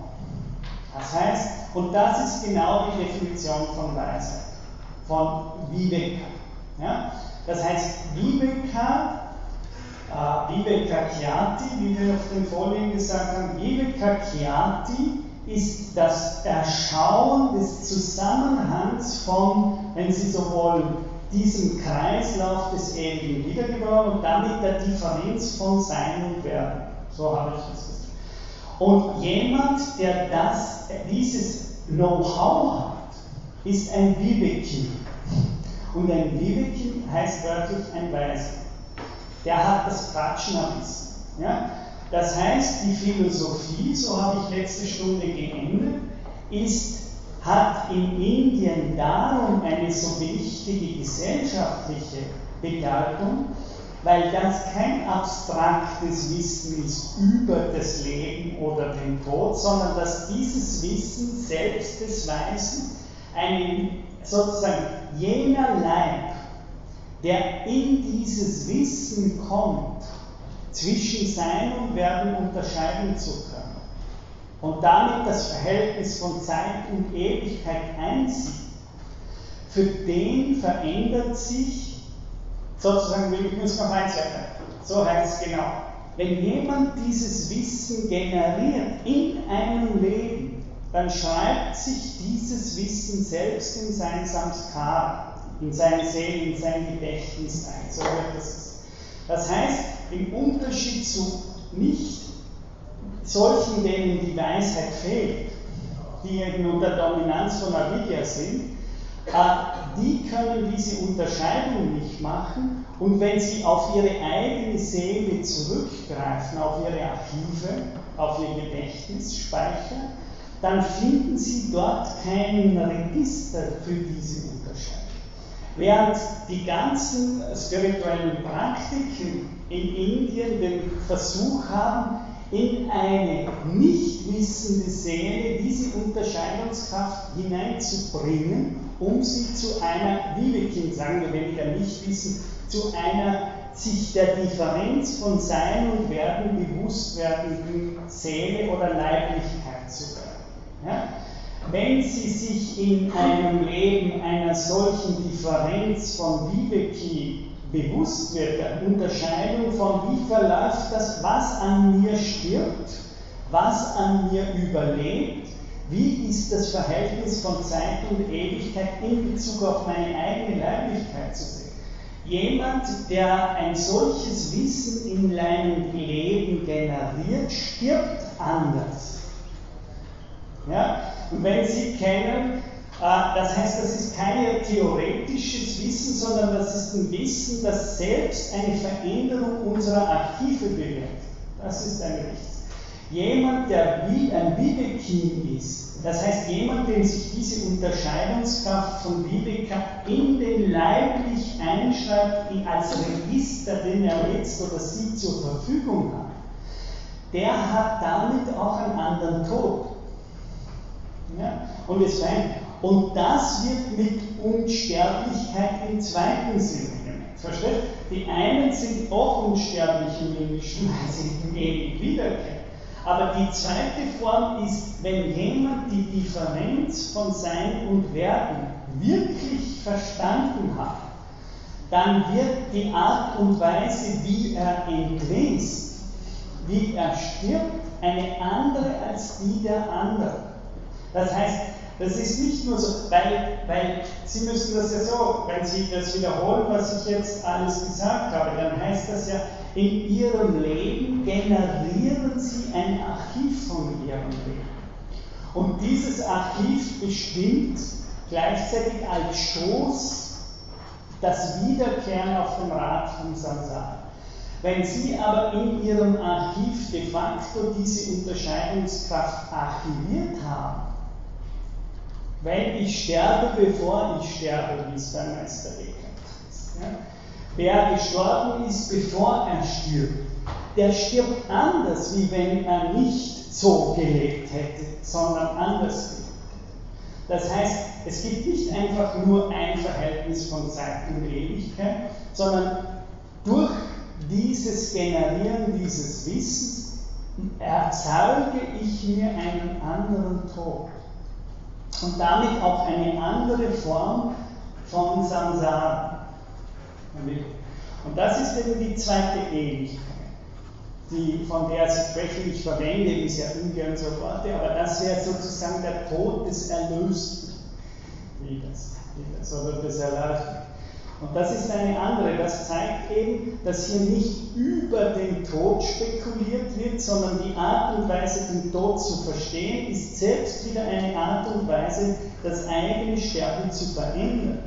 Das heißt, und das ist genau die Definition von Weisheit, von Viveka. Ja? Das heißt, Viveka äh, Vivekakyati, wie wir auf den Folien gesagt haben, Vivekakyati ist das Erschauen des Zusammenhangs von, wenn Sie so wollen, diesem Kreislauf des ewigen Wiedergeborenen und damit der Differenz von Sein und Werden. So habe ich das gesagt. Und jemand, der das, dieses Know-how hat, ist ein Viveki. Und ein Viveki heißt wörtlich ein Weiser der hat das Pratschner-Wissen. Ja? Das heißt, die Philosophie, so habe ich letzte Stunde geendet, ist, hat in Indien darum eine so wichtige gesellschaftliche Bedeutung, weil das kein abstraktes Wissen ist über das Leben oder den Tod, sondern dass dieses Wissen selbst des Weisen einen sozusagen jener Leib der in dieses Wissen kommt, zwischen Sein und Werden unterscheiden zu können und damit das Verhältnis von Zeit und Ewigkeit einsieht, für den verändert sich, sozusagen ich muss noch eins sagen, so heißt es genau, wenn jemand dieses Wissen generiert in einem Leben, dann schreibt sich dieses Wissen selbst in sein Samskara in seine Seele, in sein Gedächtnis ein. So wird das. Das heißt, im Unterschied zu nicht solchen, denen die Weisheit fehlt, die eben unter Dominanz von Avidya sind, äh, die können diese Unterscheidung nicht machen und wenn sie auf ihre eigene Seele zurückgreifen, auf ihre Archive, auf ihr Gedächtnisspeicher, dann finden sie dort kein Register für diese Unterscheidung. Während die ganzen spirituellen Praktiken in Indien den Versuch haben, in eine nicht wissende Seele diese Unterscheidungskraft hineinzubringen, um sie zu einer, wie wir Kind sagen wir weniger nicht wissen, zu einer sich der Differenz von Sein und Werden bewusst werdenden Seele oder Leiblichkeit zu werden. Ja? wenn sie sich in einem Leben einer solchen Differenz von Viveki bewusst wird, der Unterscheidung von wie verläuft das, was an mir stirbt, was an mir überlebt, wie ist das Verhältnis von Zeit und Ewigkeit in Bezug auf meine eigene Leiblichkeit zu sehen. Jemand, der ein solches Wissen in seinem Leben generiert, stirbt anders. Ja? Und wenn Sie kennen, das heißt, das ist kein theoretisches Wissen, sondern das ist ein Wissen, das selbst eine Veränderung unserer Archive bewirkt. Das ist ein Wichtiges. Jemand, der wie ein Widekin ist, das heißt jemand, dem sich diese Unterscheidungskraft von Viveka in den leiblich einschreibt, als Register, den er jetzt oder sie zur Verfügung hat, der hat damit auch einen anderen Tod. Ja? Und es scheint, und das wird mit Unsterblichkeit im zweiten Sinne gemeint. Versteht? Die einen sind auch unsterblich im Indischen, weil sie ewig wiederkehren. Aber die zweite Form ist, wenn jemand die Differenz von Sein und Werden wirklich verstanden hat, dann wird die Art und Weise, wie er entlässt, wie er stirbt, eine andere als die der anderen. Das heißt, das ist nicht nur so, weil, weil Sie müssen das ja so, wenn Sie das wiederholen, was ich jetzt alles gesagt habe, dann heißt das ja, in Ihrem Leben generieren Sie ein Archiv von Ihrem Leben. Und dieses Archiv bestimmt gleichzeitig als Stoß das Wiederkehren auf dem Rad vom Samsara. Wenn Sie aber in Ihrem Archiv de facto diese Unterscheidungskraft archiviert haben, wenn ich sterbe, bevor ich sterbe, wie es beim Meister Eckhart ist. Ja? Wer gestorben ist, bevor er stirbt, der stirbt anders, wie wenn er nicht so gelebt hätte, sondern anders gelebt hätte. Das heißt, es gibt nicht einfach nur ein Verhältnis von Zeit und Ewigkeit, sondern durch dieses Generieren dieses Wissens erzeuge ich mir einen anderen Tod und damit auch eine andere Form von Samsara. Und das ist eben die zweite Ewigkeit, die, von der Sie sprechen. Ich verwende bisher ungern so Worte, aber das wäre sozusagen der Tod des Erlösten, wie das, wie das oder des Erlösten. Und das ist eine andere. Das zeigt eben, dass hier nicht über den Tod spekuliert wird, sondern die Art und Weise, den Tod zu verstehen, ist selbst wieder eine Art und Weise, das eigene Sterben zu verändern.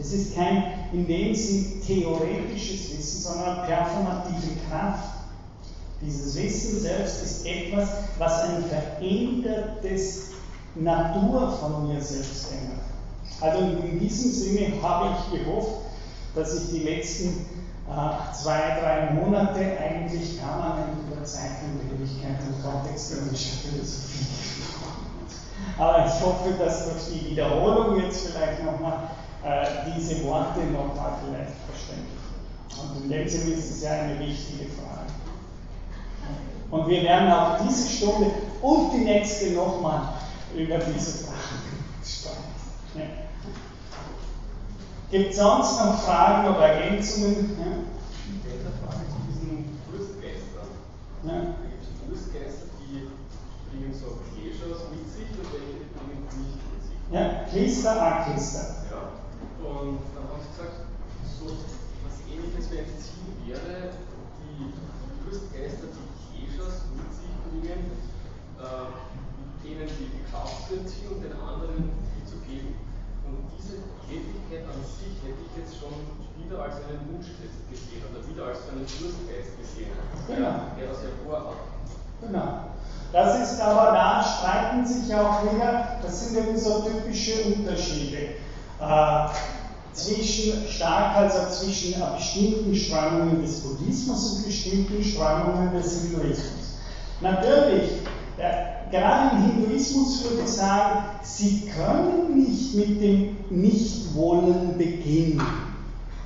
Es ist kein in dem Sinn theoretisches Wissen, sondern performative Kraft. Dieses Wissen selbst ist etwas, was ein verändertes Natur von mir selbst ändert. Also in diesem Sinne habe ich gehofft, dass ich die letzten äh, zwei, drei Monate eigentlich permanent über Zeit und Ewigkeit und kontextlogische Philosophie gesprochen habe. Aber ich hoffe, dass durch die Wiederholung jetzt vielleicht nochmal äh, diese Worte nochmal vielleicht verständlich Und in dem Sinne ist es ja eine wichtige Frage. Und wir werden auch diese Stunde und die nächste nochmal über diese Fragen sprechen. Ja. Gibt es sonst noch Fragen oder Ergänzungen? Ja? Eine Frage zu diesen Durstgeistern. Ja. Da gibt es Durstgeister, die bringen so Kleshas mit sich und welche bringen nicht mit sich. Ja, Klister, Aklister. Und dann haben sie gesagt, so was ähnliches wie ein Ziel wäre, die Durstgeister, die Kleshas mit sich bringen, äh, denen die Kraft zu entziehen und den anderen die zu geben. Und diese Tätigkeit an sich hätte ich jetzt schon wieder als einen Wunschtest gesehen oder wieder als einen Durstgeist gesehen, genau. der das hervorhat. Genau. Das ist aber, da streiten sich auch wieder, das sind eben so typische Unterschiede. Äh, zwischen stark, also zwischen bestimmten Strömungen des Buddhismus und bestimmten Strömungen des Hinduismus. Natürlich, gerade im Hinduismus würde ich sagen, sie können nicht mit dem Nichtwollen beginnen.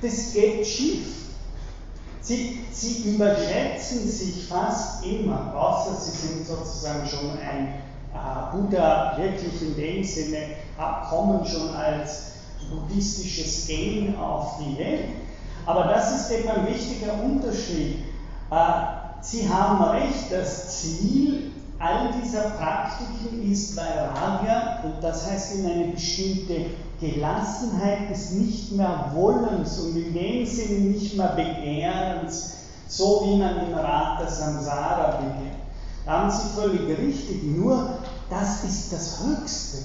Das geht schief. Sie, sie überschätzen sich fast immer, außer sie sind sozusagen schon ein äh, Buddha, wirklich in dem Sinne, kommen schon als buddhistisches Gen auf die Welt. Aber das ist eben ein wichtiger Unterschied. Äh, sie haben recht, das Ziel all dieser Praktiken ist Vairagya und das heißt in eine bestimmte Gelassenheit des nicht mehr Wollens und in dem Sinne nicht mehr Begehrens, so wie man im Rat der Samsara begehrt. Da haben Sie völlig richtig, nur das ist das Höchste.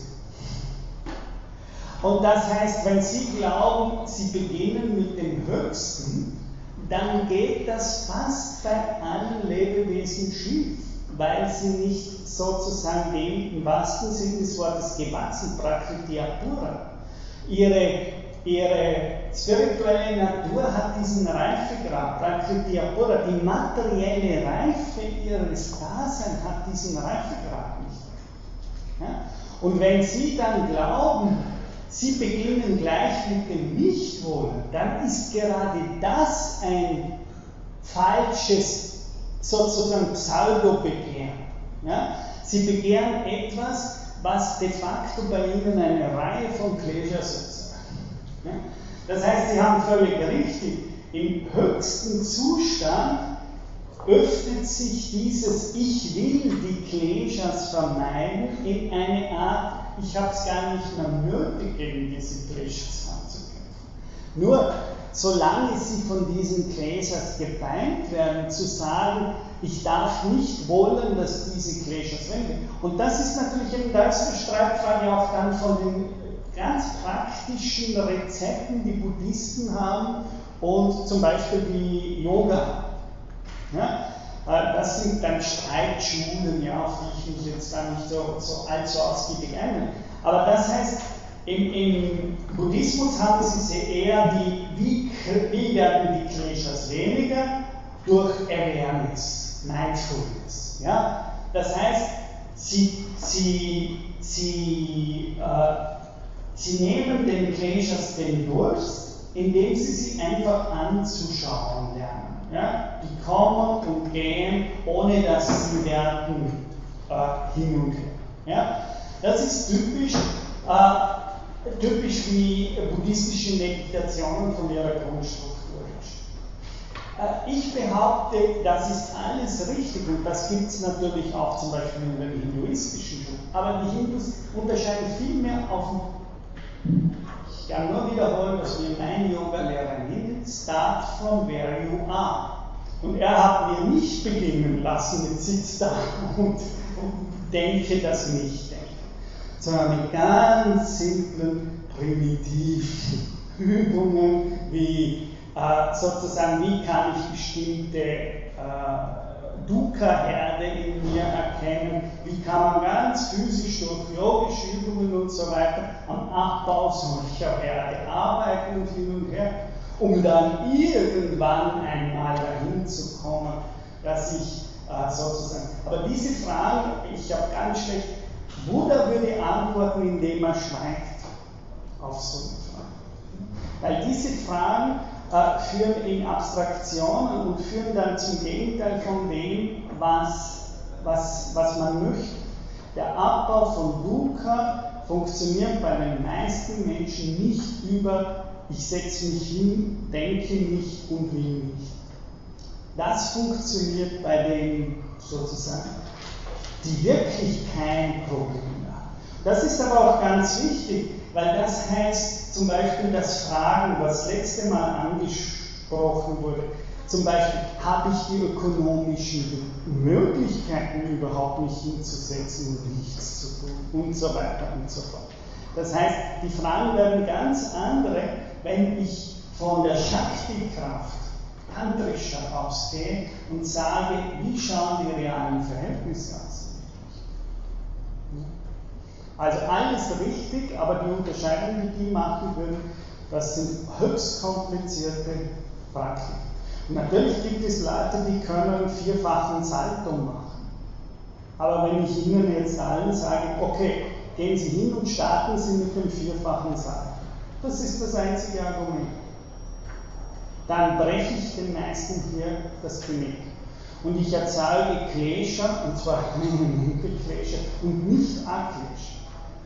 Und das heißt, wenn Sie glauben, Sie beginnen mit dem Höchsten, dann geht das fast bei allen Lebewesen schief, weil sie nicht sozusagen dem im wahrsten Sinne des Wortes gewachsen, Prakriti Pura. Ihre, ihre spirituelle Natur hat diesen Reifegrad, Prakriti Pura. Die materielle Reife ihres Daseins hat diesen Reifegrad nicht. Ja? Und wenn Sie dann glauben, Sie beginnen gleich mit dem Nichtwollen, dann ist gerade das ein falsches, sozusagen Pseudo-Begehren. Ja? Sie begehren etwas, was de facto bei Ihnen eine Reihe von Pleasures ist. Ja? Das heißt, Sie haben völlig richtig, im höchsten Zustand öffnet sich dieses Ich will die Pleasures vermeiden in eine Art ich habe es gar nicht mehr nötig, gegen diese Pleasures anzukämpfen. Nur solange sie von diesen Pleasures gebeint werden, zu sagen, ich darf nicht wollen, dass diese Pleasures wenden. Und das ist natürlich eben, da ist die Streitfrage auch dann von den ganz praktischen Rezepten, die Buddhisten haben und zum Beispiel die Yoga. Ja? Äh, das sind dann Streitschulen, ja, auf die ich mich jetzt gar nicht so, so allzu ausgiebig eingehe. Aber das heißt, im, im, Buddhismus haben sie eher die, wie, wie werden die Kleshas weniger? Durch Awareness, Mindfulness. Ja? Das heißt, sie, sie, sie, äh, sie nehmen den Kleshas den Durst, indem sie sie einfach anzuschauen lernen. Ja? Die kommen und gehen, ohne dass sie werden äh, hin und her. Ja? Das ist typisch, äh, typisch wie buddhistische Meditationen von ihrer Grundstruktur äh, Ich behaupte, das ist alles richtig und das gibt es natürlich auch zum Beispiel in den hinduistischen Schulen. Aber die Hindus unterscheiden viel mehr auf ich kann nur wiederholen, was mir mein Yoga-Lehrer nennt, start from where you are. Und er hat mir nicht beginnen lassen mit Sitz da und, und denke das nicht sondern mit ganz simplen, primitiven Übungen, wie äh, sozusagen, wie kann ich bestimmte äh, Dukkha-Herde in mir erkennen, wie kann man ganz physisch durch yogische Übungen und so weiter am Abbau solcher Herde arbeiten und hin und her, um dann irgendwann einmal dahin zu kommen, dass ich äh, sozusagen. Aber diese Frage, ich habe ganz schlecht, Buddha würde antworten, indem er schweigt auf so eine Frage. Weil diese Fragen äh, führen in Abstraktionen und führen dann zum Gegenteil von dem, was, was, was man möchte. Der Abbau von Dukkha funktioniert bei den meisten Menschen nicht über ich setze mich hin, denke nicht und will nicht. Das funktioniert bei denen sozusagen, die wirklich kein Problem haben. Das ist aber auch ganz wichtig, weil das heißt zum Beispiel das Fragen, was letzte Mal angesprochen wurde, zum Beispiel, habe ich die ökonomischen Möglichkeiten überhaupt mich hinzusetzen und nichts zu tun und so weiter und so fort. Das heißt, die Fragen werden ganz andere, wenn ich von der Shakti-Kraft tantrischer ausgehe und sage, wie schauen die realen Verhältnisse aus? Also alles richtig, aber die Unterscheidung, die die machen würden, das sind höchst komplizierte Praktiken. Und natürlich gibt es Leute, die können vierfachen Salto machen. Aber wenn ich Ihnen jetzt allen sage, okay, gehen Sie hin und starten Sie mit dem vierfachen Salto. Das ist das einzige Argument. Dann breche ich den meisten hier das Genick. Und ich erzeuge Klescher, und zwar Klescher und nicht Aklescher.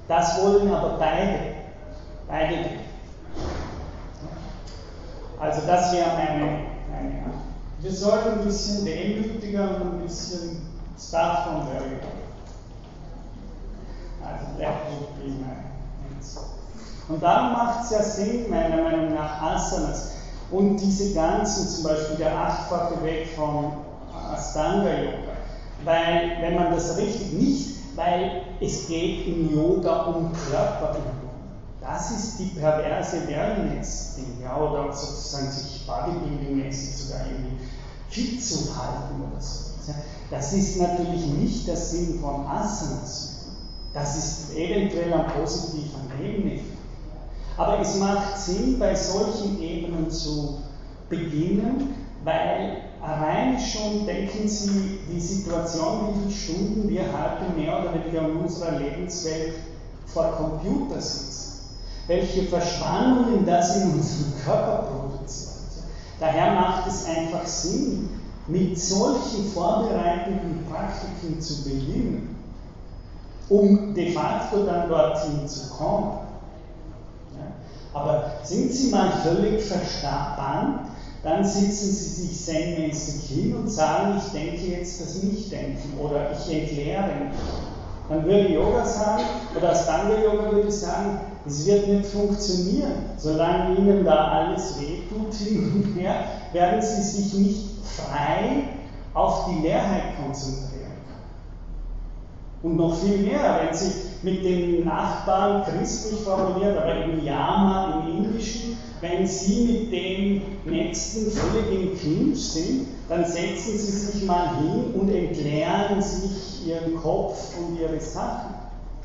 Das wollen aber beide. Beide nicht. Also das wäre meine, meine Wir sollten ein bisschen demütiger und ein bisschen start from very Also that would be my. Und darum macht es ja Sinn, meiner Meinung nach, Asanas und diese ganzen, zum Beispiel der achtfache Weg vom Astanga Yoga. Weil, wenn man das richtig nicht, weil es geht im Yoga um Körperübung. Das ist die perverse Wellness-Ding, ja, oder sozusagen sich bodybuilding-mäßig sogar irgendwie fit zu halten oder so. Das ist natürlich nicht der Sinn von Asanas. Das ist eventuell ein positiver Nebeneffekt. Aber es macht Sinn, bei solchen Ebenen zu beginnen, weil allein schon denken Sie die Situation, wie viele Stunden wir halten, mehr oder weniger in unserer Lebenswelt vor Computer sitzen. Welche Verspannungen das in unserem Körper produziert. Daher macht es einfach Sinn, mit solchen vorbereitenden Praktiken zu beginnen, um de facto dann dorthin zu kommen. Aber sind Sie mal völlig verspannt, dann sitzen Sie sich zen-mäßig hin und sagen, ich denke jetzt das Nicht-Denken oder ich entleere. Dann würde Yoga sagen, oder Astanga-Yoga würde sagen, es wird nicht funktionieren. Solange Ihnen da alles wehtut hin und her, werden Sie sich nicht frei auf die Leerheit konzentrieren Und noch viel mehr, wenn Sie mit dem Nachbarn christlich formuliert, aber im Yama, im Indischen, wenn Sie mit dem Nächsten völlig im Clinch sind, dann setzen Sie sich mal hin und entleeren sich Ihren Kopf und Ihre Sachen.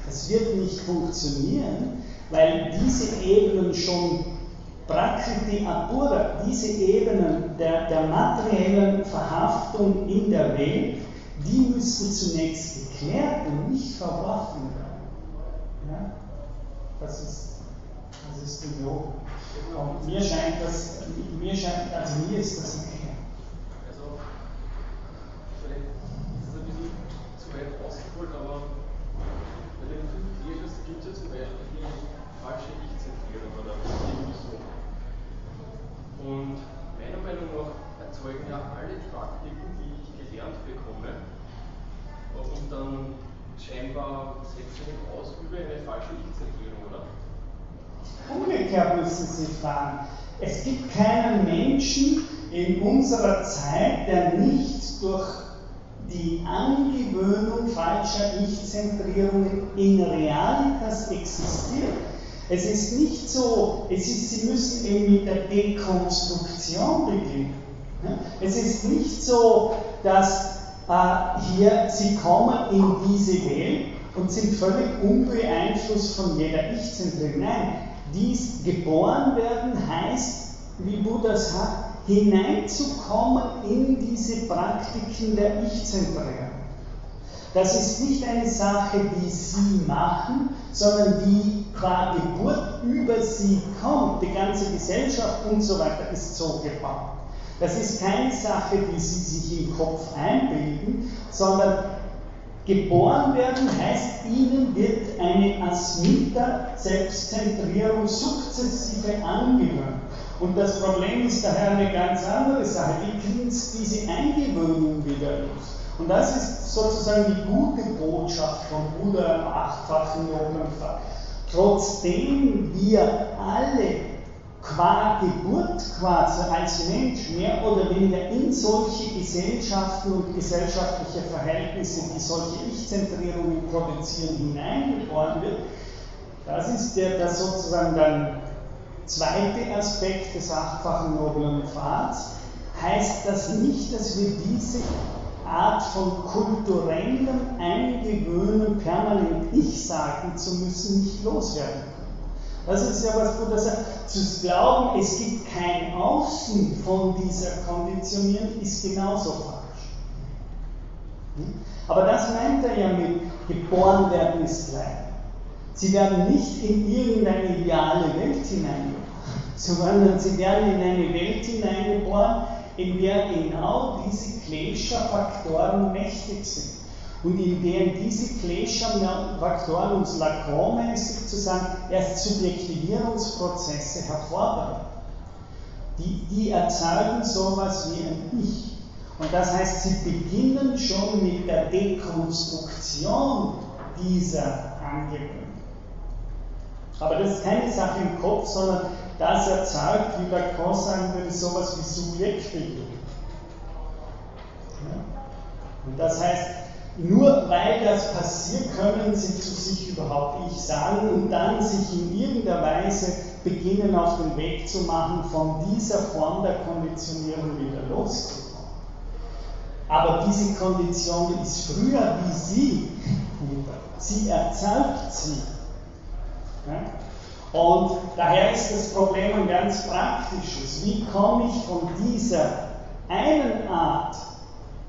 Das wird nicht funktionieren, weil diese Ebenen schon Prakriti Apura, diese Ebenen der, der materiellen Verhaftung in der Welt, die müssen zunächst geklärt und nicht verworfen werden. Ja? Das ist, das ist die Logik. Und mir scheint das, mir scheint, also mir ist das okay. Also, vielleicht ist es ein bisschen zu weit ausgeholt, aber bei den fünf Klischees gibt es ja zum Beispiel die falsche Ich-Zentrierung oder irgendwie so. Und meiner Meinung nach erzeugen ja alle Praktiken, die ich gelernt bekomme, und dann scheinbar ich ausübe, eine falsche oder? Umgekehrt müssen Sie fragen. Es gibt keinen Menschen in unserer Zeit, der nicht durch die Angewöhnung falscher Ich-Zentrierungen in Realitas existiert. Es ist nicht so, es ist, Sie müssen eben mit der Dekonstruktion beginnen. Es ist nicht so, dass äh, hier Sie kommen in diese Welt und sind völlig unbeeinflusst von jeder Ich-Zentrierung. Nein, dies geboren werden heißt, wie Buddha sagt, hineinzukommen in diese Praktiken der Ich-Zentrierung. Das ist nicht eine Sache, die Sie machen, sondern die qua Geburt über Sie kommt. Die ganze Gesellschaft und so weiter ist so gebaut. Das ist keine Sache, die Sie sich im Kopf einbilden, sondern geboren werden heißt, Ihnen wird eine Asmita-Selbstzentrierung sukzessive angewöhnt. Und das Problem ist daher eine ganz andere Sache. Wie kriegen Sie diese Eingewöhnung wieder los? Und das ist sozusagen die gute Botschaft von Buddha im achtfachen Yoga. Trotzdem wir alle qua Geburt quasi als Mensch mehr oder weniger in solche Gesellschaften und gesellschaftliche Verhältnisse, die solche Ich-Zentrierungen produzieren, hineingeboren wird, das ist der, der sozusagen dann zweite Aspekt des achtfachen noblen Pfads, heißt das nicht, dass wir diese Art von kulturellem Eingewöhnen, permanent Ich sagen zu müssen, nicht loswerden. Das ist ja was Buddha sagt. Zu glauben, es gibt kein Außen von dieser Konditionierung, ist genauso falsch. Hm? Aber das meint er ja mit geboren werden ist gleich. Sie werden nicht in irgendeine ideale Welt hineingeboren, sondern sie werden in eine Welt hineingeboren, in der genau diese Klesha-Faktoren mächtig sind und in denen diese Klesha-Faktoren uns lacanmäßig zu sagen, erst Subjektivierungsprozesse hervorbringen. Die, die erzeugen sowas wie ein Ich. Und das heißt, sie beginnen schon mit der Dekonstruktion dieser Angewöhnung. Aber das ist keine Sache im Kopf, sondern das erzeugt, wie Lacan sagen würde, sowas wie Subjektbildung. Ja? Und das heißt, nur weil das passiert, können sie zu sich überhaupt Ich sagen und dann sich in irgendeiner Weise beginnen auf den Weg zu machen, von dieser Form der Konditionierung wieder loszukommen. Aber diese Kondition ist früher wie sie. Sie erzeugt sie. Und daher ist das Problem ein ganz praktisches. Wie komme ich von dieser einen Art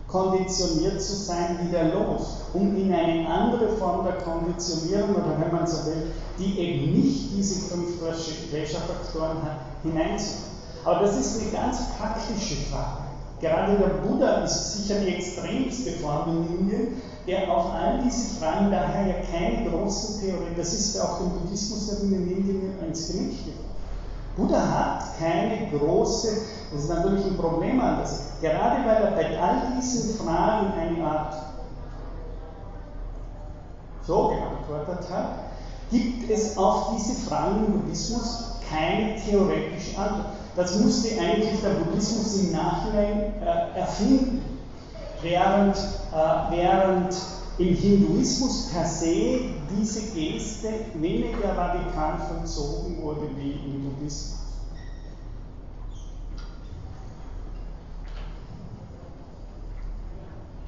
konditioniert zu sein, wieder los, um in eine andere Form der Konditionierung oder wenn man so will, die eben nicht diese fünf Pleasure-Faktoren hat, hineinzukommen. Aber das ist eine ganz praktische Frage. Gerade der Buddha ist sicher die extremste Form in Indien, der auf all diese Fragen daher ja keine großen Theorien, das ist auch dem Buddhismus in Indien ins Genick gefallen. Buddha hat keine große, das ist natürlich ein Problem anders, gerade weil er bei all diesen Fragen eine Art so geantwortet hat, gibt es auf diese Fragen im Buddhismus keine theoretische Antwort. Das musste eigentlich der Buddhismus im Nachhinein äh, erfinden, während, äh, während im Hinduismus per se diese Geste weniger radikal vollzogen wurde wie im Buddhismus.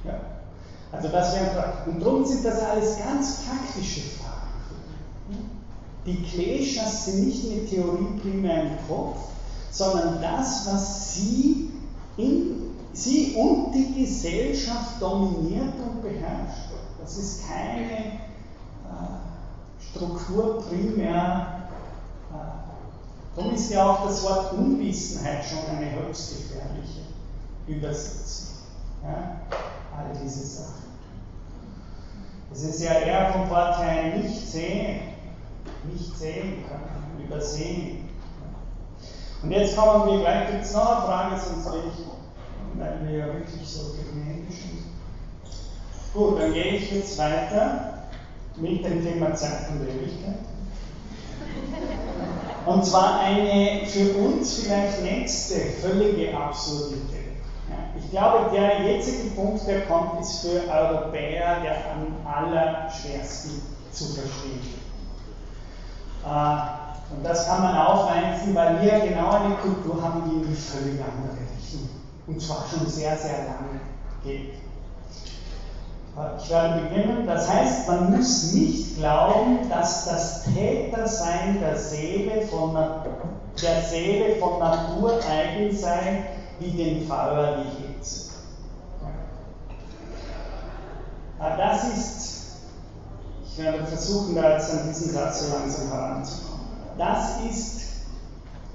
Ja. Also das wäre Und darum sind das alles ganz praktische Fragen. Die Kleshas sind nicht eine Theorie primär im Kopf, sondern das, was sie, in, sie und die Gesellschaft dominiert und beherrscht. Das ist keine äh, Struktur primär. Äh, darum ist ja auch das Wort Unwissenheit schon eine höchst gefährliche Übersetzung. Ja? All diese Sachen. Es ist ja eher vom Wort nicht sehen, nicht sehen können, übersehen. Und jetzt kommen wir gleich, gibt es noch eine Frage, sonst will ich, weil wir ja wirklich so sind. Gut, dann gehe ich jetzt weiter mit dem Thema Zeit und Ewigkeit. Und zwar eine für uns vielleicht nächste völlige Absurdität. Ich glaube, der jetzige Punkt, der kommt, ist für Europäer der am allerschwersten zu verstehen. Äh, und das kann man aufweisen, weil wir genau eine Kultur haben, die in die völlig andere Richtung, und zwar schon sehr, sehr lange geht. Ich werde beginnen. Das heißt, man muss nicht glauben, dass das Tätersein der Seele von, der Seele von Natur eigen sei, wie dem Feuer die Hitze. Das ist, ich werde versuchen, da jetzt an diesen Satz so langsam heranzukommen. Das ist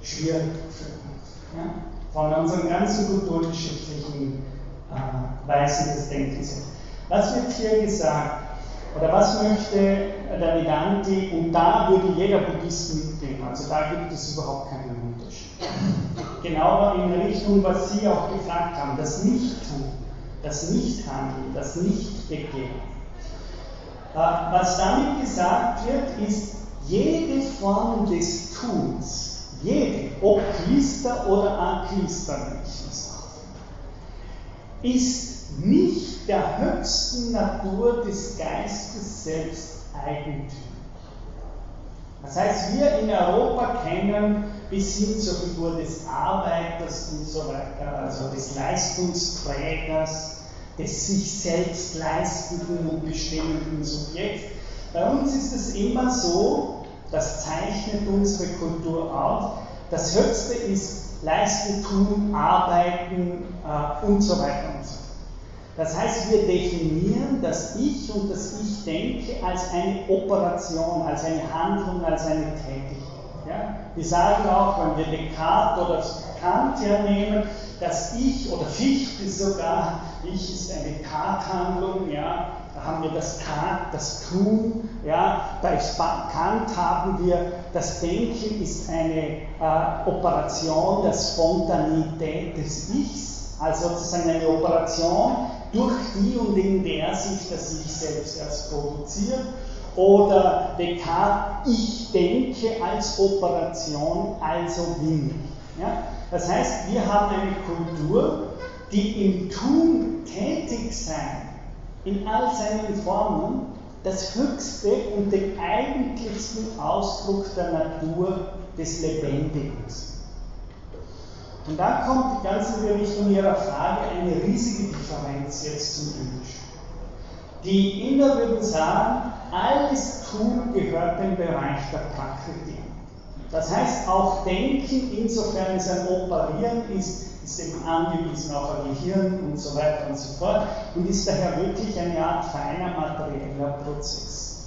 schwierig für uns. Ja? Von unseren ganzen kulturgeschichtlichen äh, Weisen des Denkens. Was wird hier gesagt? Oder was möchte der Vedanti, und da würde jeder Buddhist mitgehen, also da gibt es überhaupt keinen Unterschied. Genau in Richtung, was Sie auch gefragt haben, das Nicht-Tun, das Nicht-Handeln, das Nicht-Begehren. Äh, was damit gesagt wird, ist, jede Form des Tuns, jede, ob Klister oder sage, ist nicht der höchsten Natur des Geistes selbst eigentümlich. Das heißt, wir in Europa kennen bis hin zur Figur des Arbeiters und so weiter, also des Leistungsträgers, des sich selbst leistenden und bestimmenden Subjekts. Bei uns ist es immer so, das zeichnet unsere Kultur aus, das Höchste ist Leisten, Tun, Arbeiten äh, und so weiter und so fort. Das heißt, wir definieren das Ich und das Ich denke als eine Operation, als eine Handlung, als eine Tätigkeit. Ja? Wir sagen auch, wenn wir Descartes oder Kant hernehmen, das Ich oder Fichte sogar, Ich ist eine Tathandlung, ja? da haben wir das Tat, das Tun, ja? bei Kant haben wir, das Denken ist eine äh, Operation der Spontanität des Ichs, also sozusagen eine Operation, durch die und in der sich das Ich selbst erst produziert. Oder Descartes, ich denke als Operation, also bin ich. Ja? Das heißt, wir haben eine Kultur, die im Tun tätig sein in all seinen Formen das höchste und den eigentlichsten Ausdruck der Natur des Lebendigen. Und da kommt ganz in die Richtung Ihrer Frage eine riesige Differenz jetzt zum Indischen. Die Inder würden sagen, alles Tun gehört dem Bereich der Prakriti. Das heißt, auch Denken, insofern es ein Operieren ist, ist eben angewiesen auf ein Gehirn und so weiter und so fort und ist daher wirklich eine Art feiner materieller Prozess.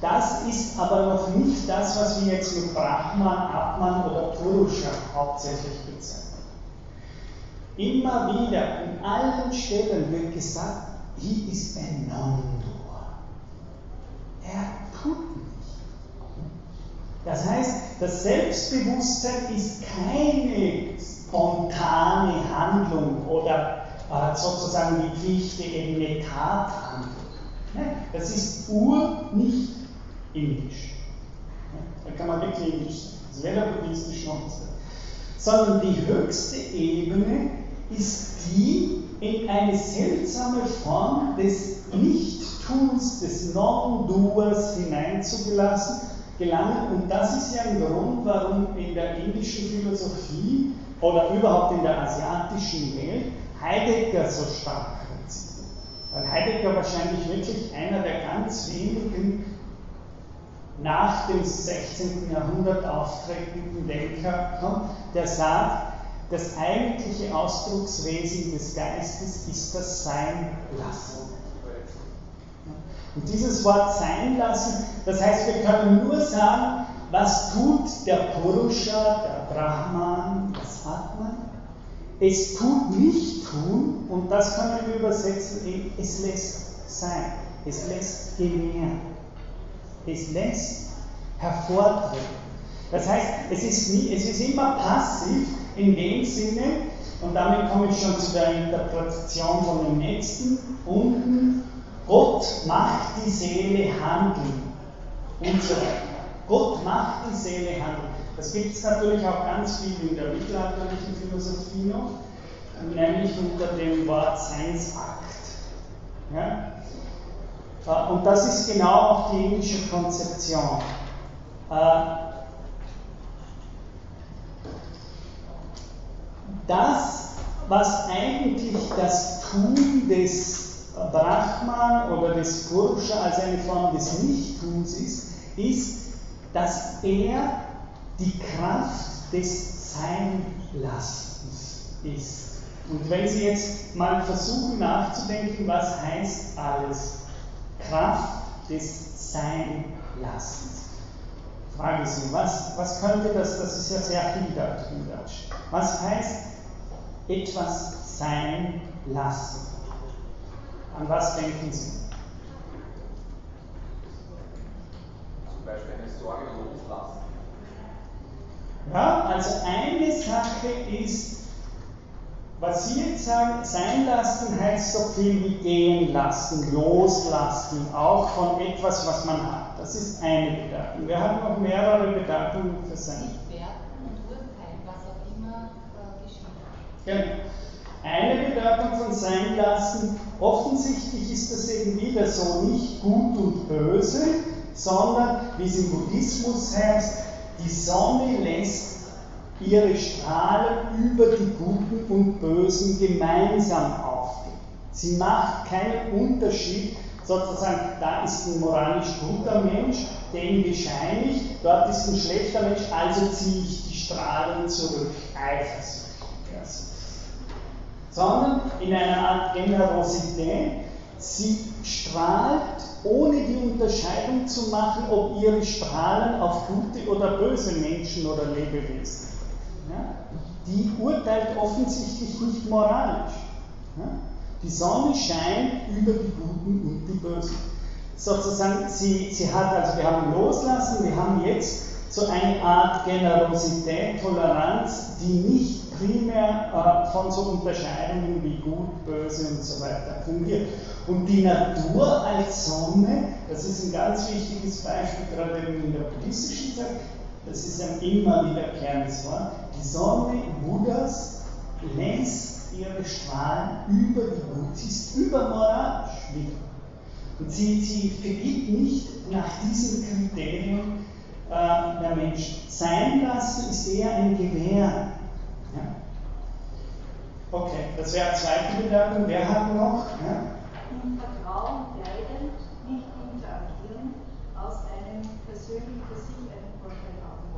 Das ist aber noch nicht das, was wir jetzt mit Brahman, Atman oder Purusha hauptsächlich bezeichnen. Immer wieder, in allen Stellen wird gesagt, he is a non-doer. Er tut nicht. Das heißt, das Selbstbewusstsein ist keine spontane Handlung oder äh, sozusagen die Pflicht, eben eine Tathandlung. Das ist ur nicht indisch. Da kann man wirklich indisch sagen. Das wäre der buddhistisch noch Sondern die höchste Ebene ist die in eine seltsame Form des Nichttuns, des Non-Doers hineinzugelassen, gelangen. Und das ist ja ein Grund, warum in der indischen Philosophie oder überhaupt in der asiatischen Welt Heidegger so stark rezitiert. Weil Heidegger wahrscheinlich wirklich einer der ganz wenigen nach dem 16. Jahrhundert auftretenden Denker kommt, der sagt, das eigentliche Ausdruckswesen des Geistes ist das Sein lassen. Und dieses Wort sein lassen, das heißt, wir können nur sagen, was tut der Purusha, der Brahman, das Atman? Es tut nicht tun, und das können wir übersetzen es lässt sein, es lässt gewähren, es lässt hervortreten. Das heißt, es ist, nie, es ist immer passiv in dem Sinne, und damit komme ich schon zu der Interpretation von dem nächsten, unten Gott macht die Seele handeln und so weiter. Gott macht die Seele handeln. Das gibt es natürlich auch ganz viel in der mittelalterlichen Philosophie noch, nämlich unter dem Wort Seinsakt. Ja? Äh, und das ist genau auch die indische Konzeption. Äh, das, was eigentlich das Tun des Brahman oder des Purusha als eine Form des Nichttuns ist, ist, dass er die Kraft des Seinlassens ist. Und wenn Sie jetzt mal versuchen nachzudenken, was heißt alles Kraft des Seinlassens? Frage Sie, was, was könnte das, das ist ja sehr vieldeutig in Deutsch, was heißt etwas sein lassen? An was denken Sie? Zum Beispiel eine Sorge loslassen. Ja, also eine Sache ist, was Sie jetzt sagen, sein lassen heißt so viel wie gehen lassen, loslassen, auch von etwas, was man hat. Das ist eine Bedeutung. Wir haben noch mehrere Bedeutungen für sein. Nicht werten und urteilen, was auch immer äh, geschieht. Genau. Eine Bedeutung von sein lassen, offensichtlich ist das eben wieder so nicht gut und böse, sondern wie es im Buddhismus heißt, die Sonne lässt ihre Strahlen über die Guten und Bösen gemeinsam aufgehen. Sie macht keinen Unterschied, sozusagen, da ist ein moralisch guter Mensch, dem bescheinigt, dort ist ein schlechter Mensch, also ziehe ich die Strahlen zurück. Eifersucht sondern in einer Art Generosität. Sie strahlt, ohne die Unterscheidung zu machen, ob ihre Strahlen auf gute oder böse Menschen oder Lebewesen. Die urteilt offensichtlich nicht moralisch. Die Sonne scheint über die Guten und die Bösen. Sozusagen, sie, sie hat, also wir haben loslassen, wir haben jetzt so eine Art Generosität, Toleranz, die nicht primär äh, von so Unterscheidungen wie gut, böse und so weiter fungiert. Und die Natur als Sonne, das ist ein ganz wichtiges Beispiel, gerade in der buddhistischen Zeit, das ist ein immer wiederkehrendes Wort, die Sonne Buddhas lässt ihre Strahlen über die Wut. Sie ist übermoralisch. Und sie, sie vergibt nicht nach diesen Kriterien äh, der Mensch. Sein lassen ist eher ein Gewehr. Ja? Okay, das wäre die zweite Bedeutung. Wer hat noch? Ja? Im Vertrauen leiden, nicht interagieren, aus einem persönlichen für sich einen Vorteil haben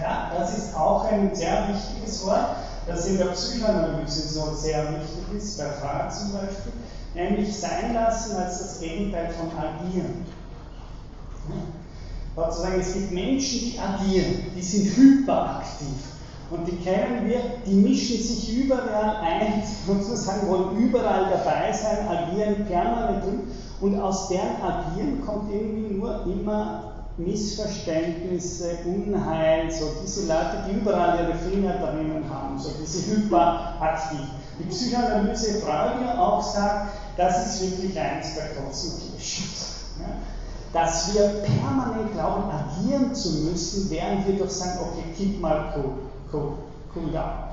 Ja, das ist auch ein sehr wichtiges Wort, das in der Psychoanalyse so sehr wichtig ist, bei Freud zum Beispiel, nämlich sein lassen als das Gegenteil von agieren. Sozusagen, es gibt Menschen, die agieren, die sind hyperaktiv. Und die kennen wir, die mischen sich überall ein, sozusagen wollen überall dabei sein, agieren permanent und aus deren Agieren kommt irgendwie nur immer Missverständnisse, Unheil, so diese Leute, die überall ihre Finger drinnen haben, so diese hyperaktiv. Die Psychoanalyse Freude auch sagt, das ist wirklich eines der großen Klischees. Ja? Dass wir permanent glauben, agieren zu müssen, während wir doch sagen, okay, keep mal cool cool, cool down.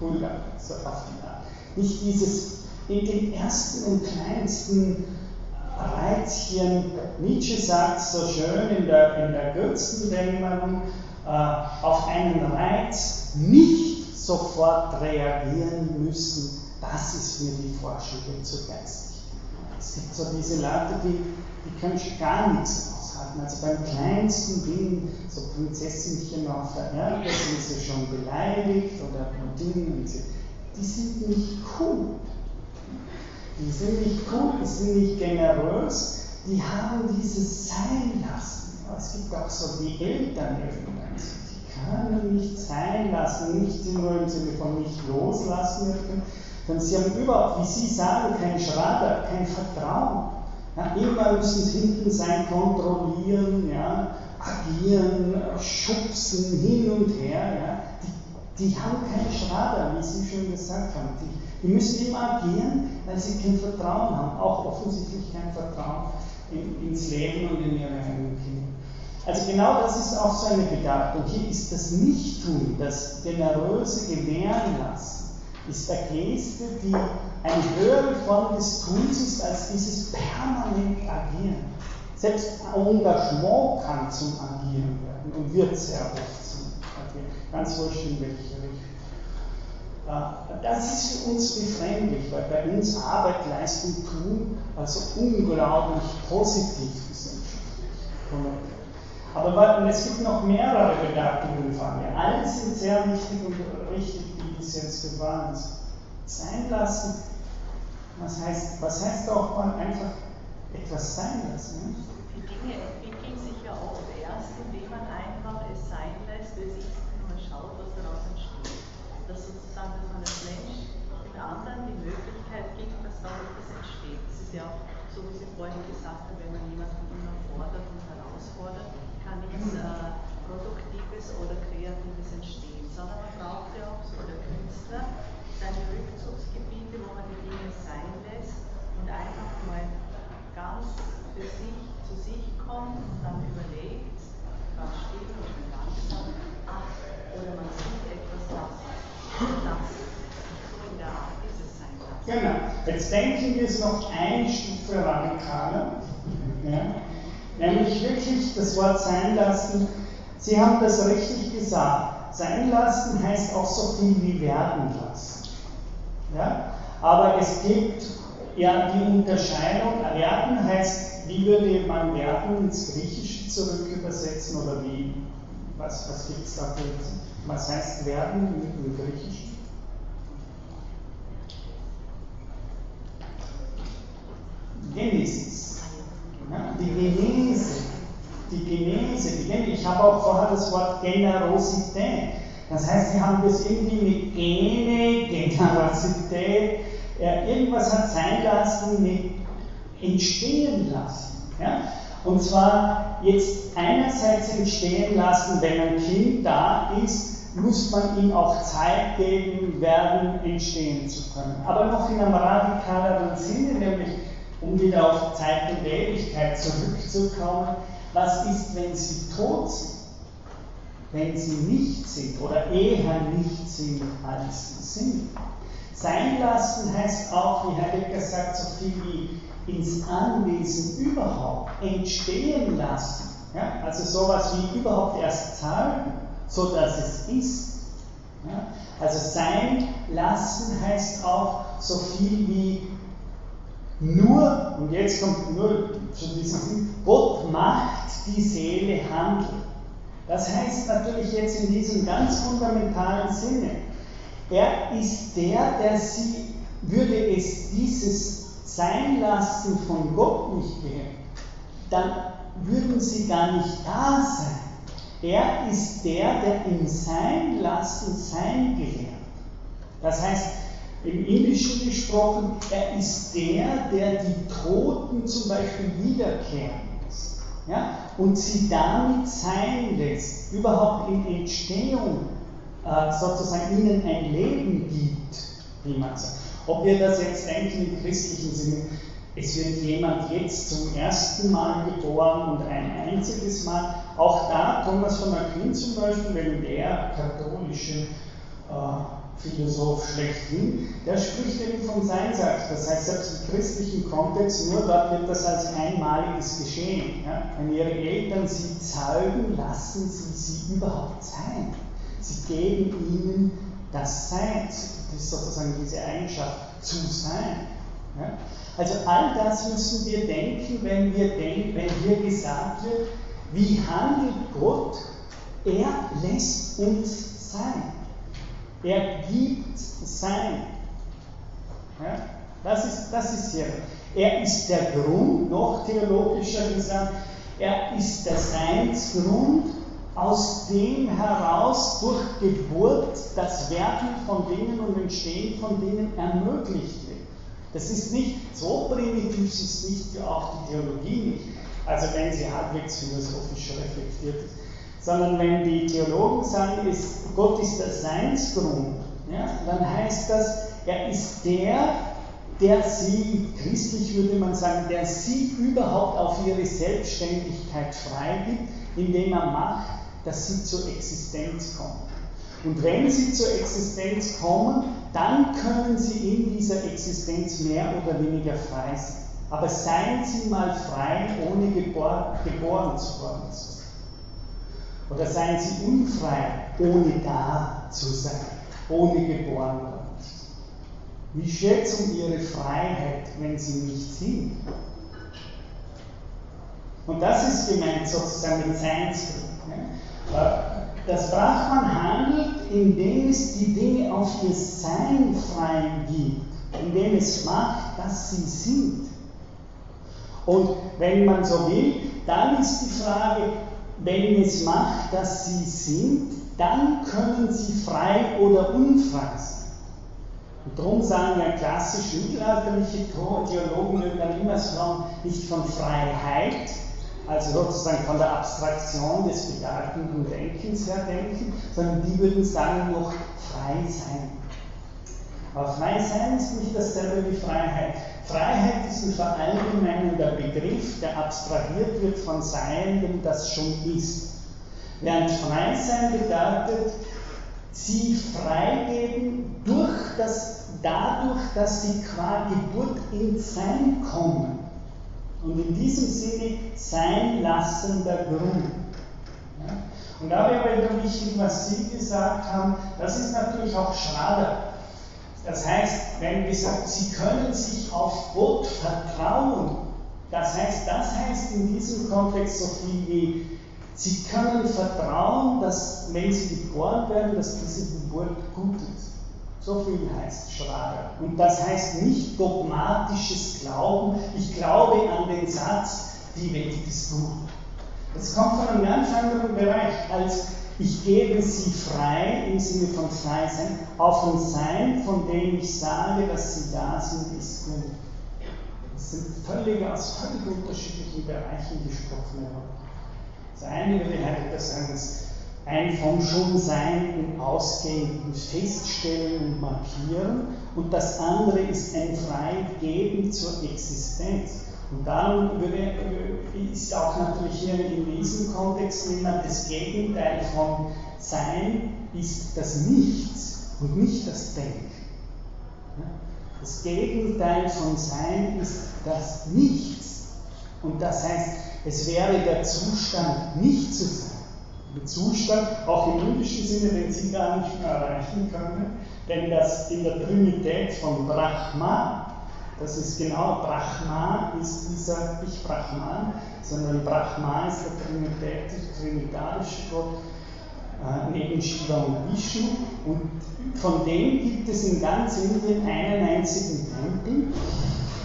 Cool down, so auf die Art. Nicht dieses in den ersten und kleinsten Reizchen, Nietzsche sagt so schön in der, in der Götzendämmerung, äh, auf einen Reiz nicht sofort reagieren müssen, das ist mir die Forschung zur Geistigkeit. Es gibt so diese Leute, die, die können gar nichts hatten. Also beim kleinsten Ding, so Prinzessinchen auf der Erde, sind sie schon beleidigt oder Blondinen, die sind nicht cool. Die sind nicht cool, die sind nicht generös, die haben dieses Sein lassen. Es gibt auch so die Eltern irgendwann, die können nicht sein lassen, nicht nur im Sinne von nicht loslassen, sondern sie haben überhaupt, wie Sie sagen, kein Schrader, kein Vertrauen. Ja, immer müssen sie hinten sein, kontrollieren, ja, agieren, schubsen hin und her. Ja. Die, die haben keinen Schrader, wie Sie schon gesagt haben. Die, die, müssen immer agieren, weil sie kein Vertrauen haben, auch offensichtlich kein Vertrauen in, ins Leben und in ihre eigenen Kinder. Also genau das ist auch so eine Bedeutung. Hier ist das Nichttun, das generöse Gewähren lassen ist der Geste, die eine höhere Form des Tuns ist als dieses permanent Agieren. Selbst Engagement kann zum Agieren werden und wird sehr oft zum Agieren, ganz wurscht in welche Richtung. Äh, das ist für uns befremdlich, weil bei uns Arbeit, Leistung, Tun also unglaublich positiv gesellschaftlich. Aber es gibt noch mehrere Bedeutungen von mir. Alle sind sehr wichtig und richtig es jetzt gewarnt. Sein lassen, was heißt, was heißt auch mal einfach etwas sein lassen? Die Dinge entwickeln sich ja oft erst, indem man einfach es sein lässt, bis ich mal schaut, was daraus entsteht. Dass sozusagen, dass man als Mensch den anderen die Möglichkeit gibt, dass daraus etwas entsteht. Das ist ja auch so, wie Sie vorhin gesagt haben, wenn man jemanden immer fordert und herausfordert, kann nichts äh, Produktives oder Kreatives entstehen, sondern man braucht ja auch so der Künstler seine Rückzugsgebiete, wo man die Dinge sein lässt und einfach mal ganz für sich zu sich kommt und dann überlegt, ganz still und langsam, ach, oder man sieht etwas, das, Genau, jetzt denken wir es noch ein Stufe radikaler, ja? nämlich wirklich das Wort sein lassen. Sie haben das richtig gesagt sein lassen heißt auch so viel wie werden lassen. Ja? Aber es gibt ja die Unterscheidung, werden heißt, wie würde man werden ins Griechische zurück übersetzen oder wie, was, was gibt es dafür? Was heißt werden im, Griechischen? Genesis. Ja, die Genese die Genese, die ich habe auch vorher das Wort Generosität. Das heißt, sie haben das irgendwie mit Gene, Generosität, äh, irgendwas hat sein lassen mit entstehen lassen. Ja? Und zwar jetzt einerseits entstehen lassen, wenn ein Kind da ist, muss man ihm auch Zeit geben, werden entstehen zu können. Aber noch in einem radikaleren Sinne, nämlich um wieder auf Zeit und Ewigkeit zurückzukommen, was ist, wenn sie tot sind? Wenn sie nicht sind oder eher nicht sind, als sie sind? Sein lassen heißt auch, wie Herr Heidegger sagt, so viel wie ins Anwesen überhaupt entstehen lassen. Ja? Also sowas wie überhaupt erst zeigen, so dass es ist. Ja? Also sein lassen heißt auch so viel wie nur, und jetzt kommt nur zu diesem Sinn, Gott macht die Seele handeln. Das heißt natürlich jetzt in diesem ganz fundamentalen Sinne, er ist der, der sie, würde es dieses Seinlassen von Gott nicht geben, dann würden sie gar nicht da sein. Er ist der, der im Seinlassen Sein gelehrt. Das heißt, im Indischen gesprochen, er ist der, der die Toten zum Beispiel wiederkehren lässt ja? und sie damit sein lässt, überhaupt in Entstehung äh, sozusagen ihnen ein Leben gibt, wie man sagt. Ob wir das jetzt denken im christlichen Sinne, es wird jemand jetzt zum ersten Mal geboren und ein einziges Mal, auch da, Thomas von Aquin zum Beispiel, wenn der katholische äh, Philosoph schlechthin, der spricht eben vom Seinsakt. Das heißt, selbst im christlichen Kontext, nur dort wird das als einmaliges Geschehen. Ja? Wenn ihre Eltern sie zeugen, lassen sie sie überhaupt sein. Sie geben ihnen das Sein. Das ist sozusagen diese Eigenschaft, zu sein. Ja? Also all das müssen wir denken, wenn wir denken, wenn hier gesagt wird, wie handelt Gott? Er lässt uns sein. Er gibt sein. Ja? Das, ist, das ist hier. Er ist der Grund, noch theologischer gesagt, er ist der Seinsgrund, aus dem heraus durch Geburt das Werden von Dingen und Entstehen von Dingen ermöglicht wird. Das ist nicht so primitiv, ist nicht auch die Theologie nicht, also wenn sie halbwegs philosophisch reflektiert ist sondern wenn die Theologen sagen, ist, Gott ist der Seinsgrund, ja, dann heißt das, er ist der, der sie, christlich würde man sagen, der sie überhaupt auf ihre Selbstständigkeit freigibt, indem er macht, dass sie zur Existenz kommen. Und wenn sie zur Existenz kommen, dann können sie in dieser Existenz mehr oder weniger frei sein. Aber seien Sie mal frei, ohne geboren, geboren zu worden zu sein. Oder seien sie unfrei, ohne da zu sein, ohne geboren worden zu sein. Wie schätzen ihre Freiheit, wenn sie nicht sind? Und das ist gemeint sozusagen mit Seinsgrund. Das Brahman handelt, indem es die Dinge auf ihr Sein frei gibt, indem es macht, dass sie sind. Und wenn man so will, dann ist die Frage, wenn es macht, dass sie sind, dann können sie frei oder unfrei sein. Und darum sagen ja klassisch mittelalterliche Theologen dann immer so nicht von Freiheit, also sozusagen von der Abstraktion des bedeutenden Denkens her denken, sondern die würden sagen noch frei sein. Aber frei sein ist nicht dasselbe wie Freiheit. Freiheit ist ein verallgemeinender Begriff, der abstrahiert wird von Seiendem, das schon ist. Während Freisein bedeutet, sie freigeben durch das, dadurch, dass sie qua Geburt ins Sein kommen. Und in diesem Sinne sein lassender Grund. Ja? Und da wäre wieder wichtig, was Sie gesagt haben, das ist natürlich auch Schrader. Das heißt, wenn sagen, Sie können sich auf Gott vertrauen, das heißt, das heißt in diesem Kontext so viel wie, Sie können vertrauen, dass wenn Sie geboren werden, dass diese Geburt gut ist. So viel heißt Schrager. Und das heißt nicht dogmatisches Glauben, ich glaube an den Satz, die Welt ist gut. Das kommt von einem ganz anderen Bereich als ich gebe sie frei im Sinne von frei sein, auf ein Sein, von dem ich sage, dass sie da sind, ist gut. Das sind völlig aus völlig unterschiedlichen Bereichen gesprochene Worte. Das eine würde Heidegger sagen, dass ein vom Schonsein und Ausgehen Feststellen und Markieren und das andere ist ein Freigeben zur Existenz. Und dann würde, ist auch natürlich hier in diesem Kontext immer das Gegenteil von Sein ist das Nichts und nicht das Denken. Das Gegenteil von Sein ist das Nichts. Und das heißt, es wäre der Zustand, nicht zu sein. Ein Zustand, auch im indischen Sinne, den Sie gar nicht mehr erreichen können, denn das in der Trinität von Brahma, das ist genau, Brahma ist dieser, nicht Brahman, sondern Brahma ist der Trinität, trinitarische Gott, äh, neben Shiva und Vishnu. Und von dem gibt es in ganz Indien einen einzigen Tempel,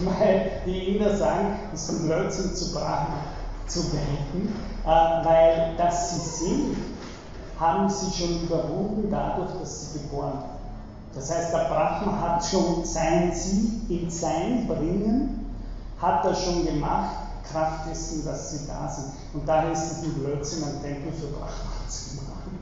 weil die Inder sagen, es ist ein Blödsinn zu Brahma zu gelten, äh, weil das sie sind, haben sie schon überwunden dadurch, dass sie geboren sind. Das heißt, der Brahma hat schon sein Ziel in Sein bringen, hat er schon gemacht, Kraft dessen, dass sie da sind. Und daher ist es ein Blödsinn, ein Tempel für Brahma zu machen.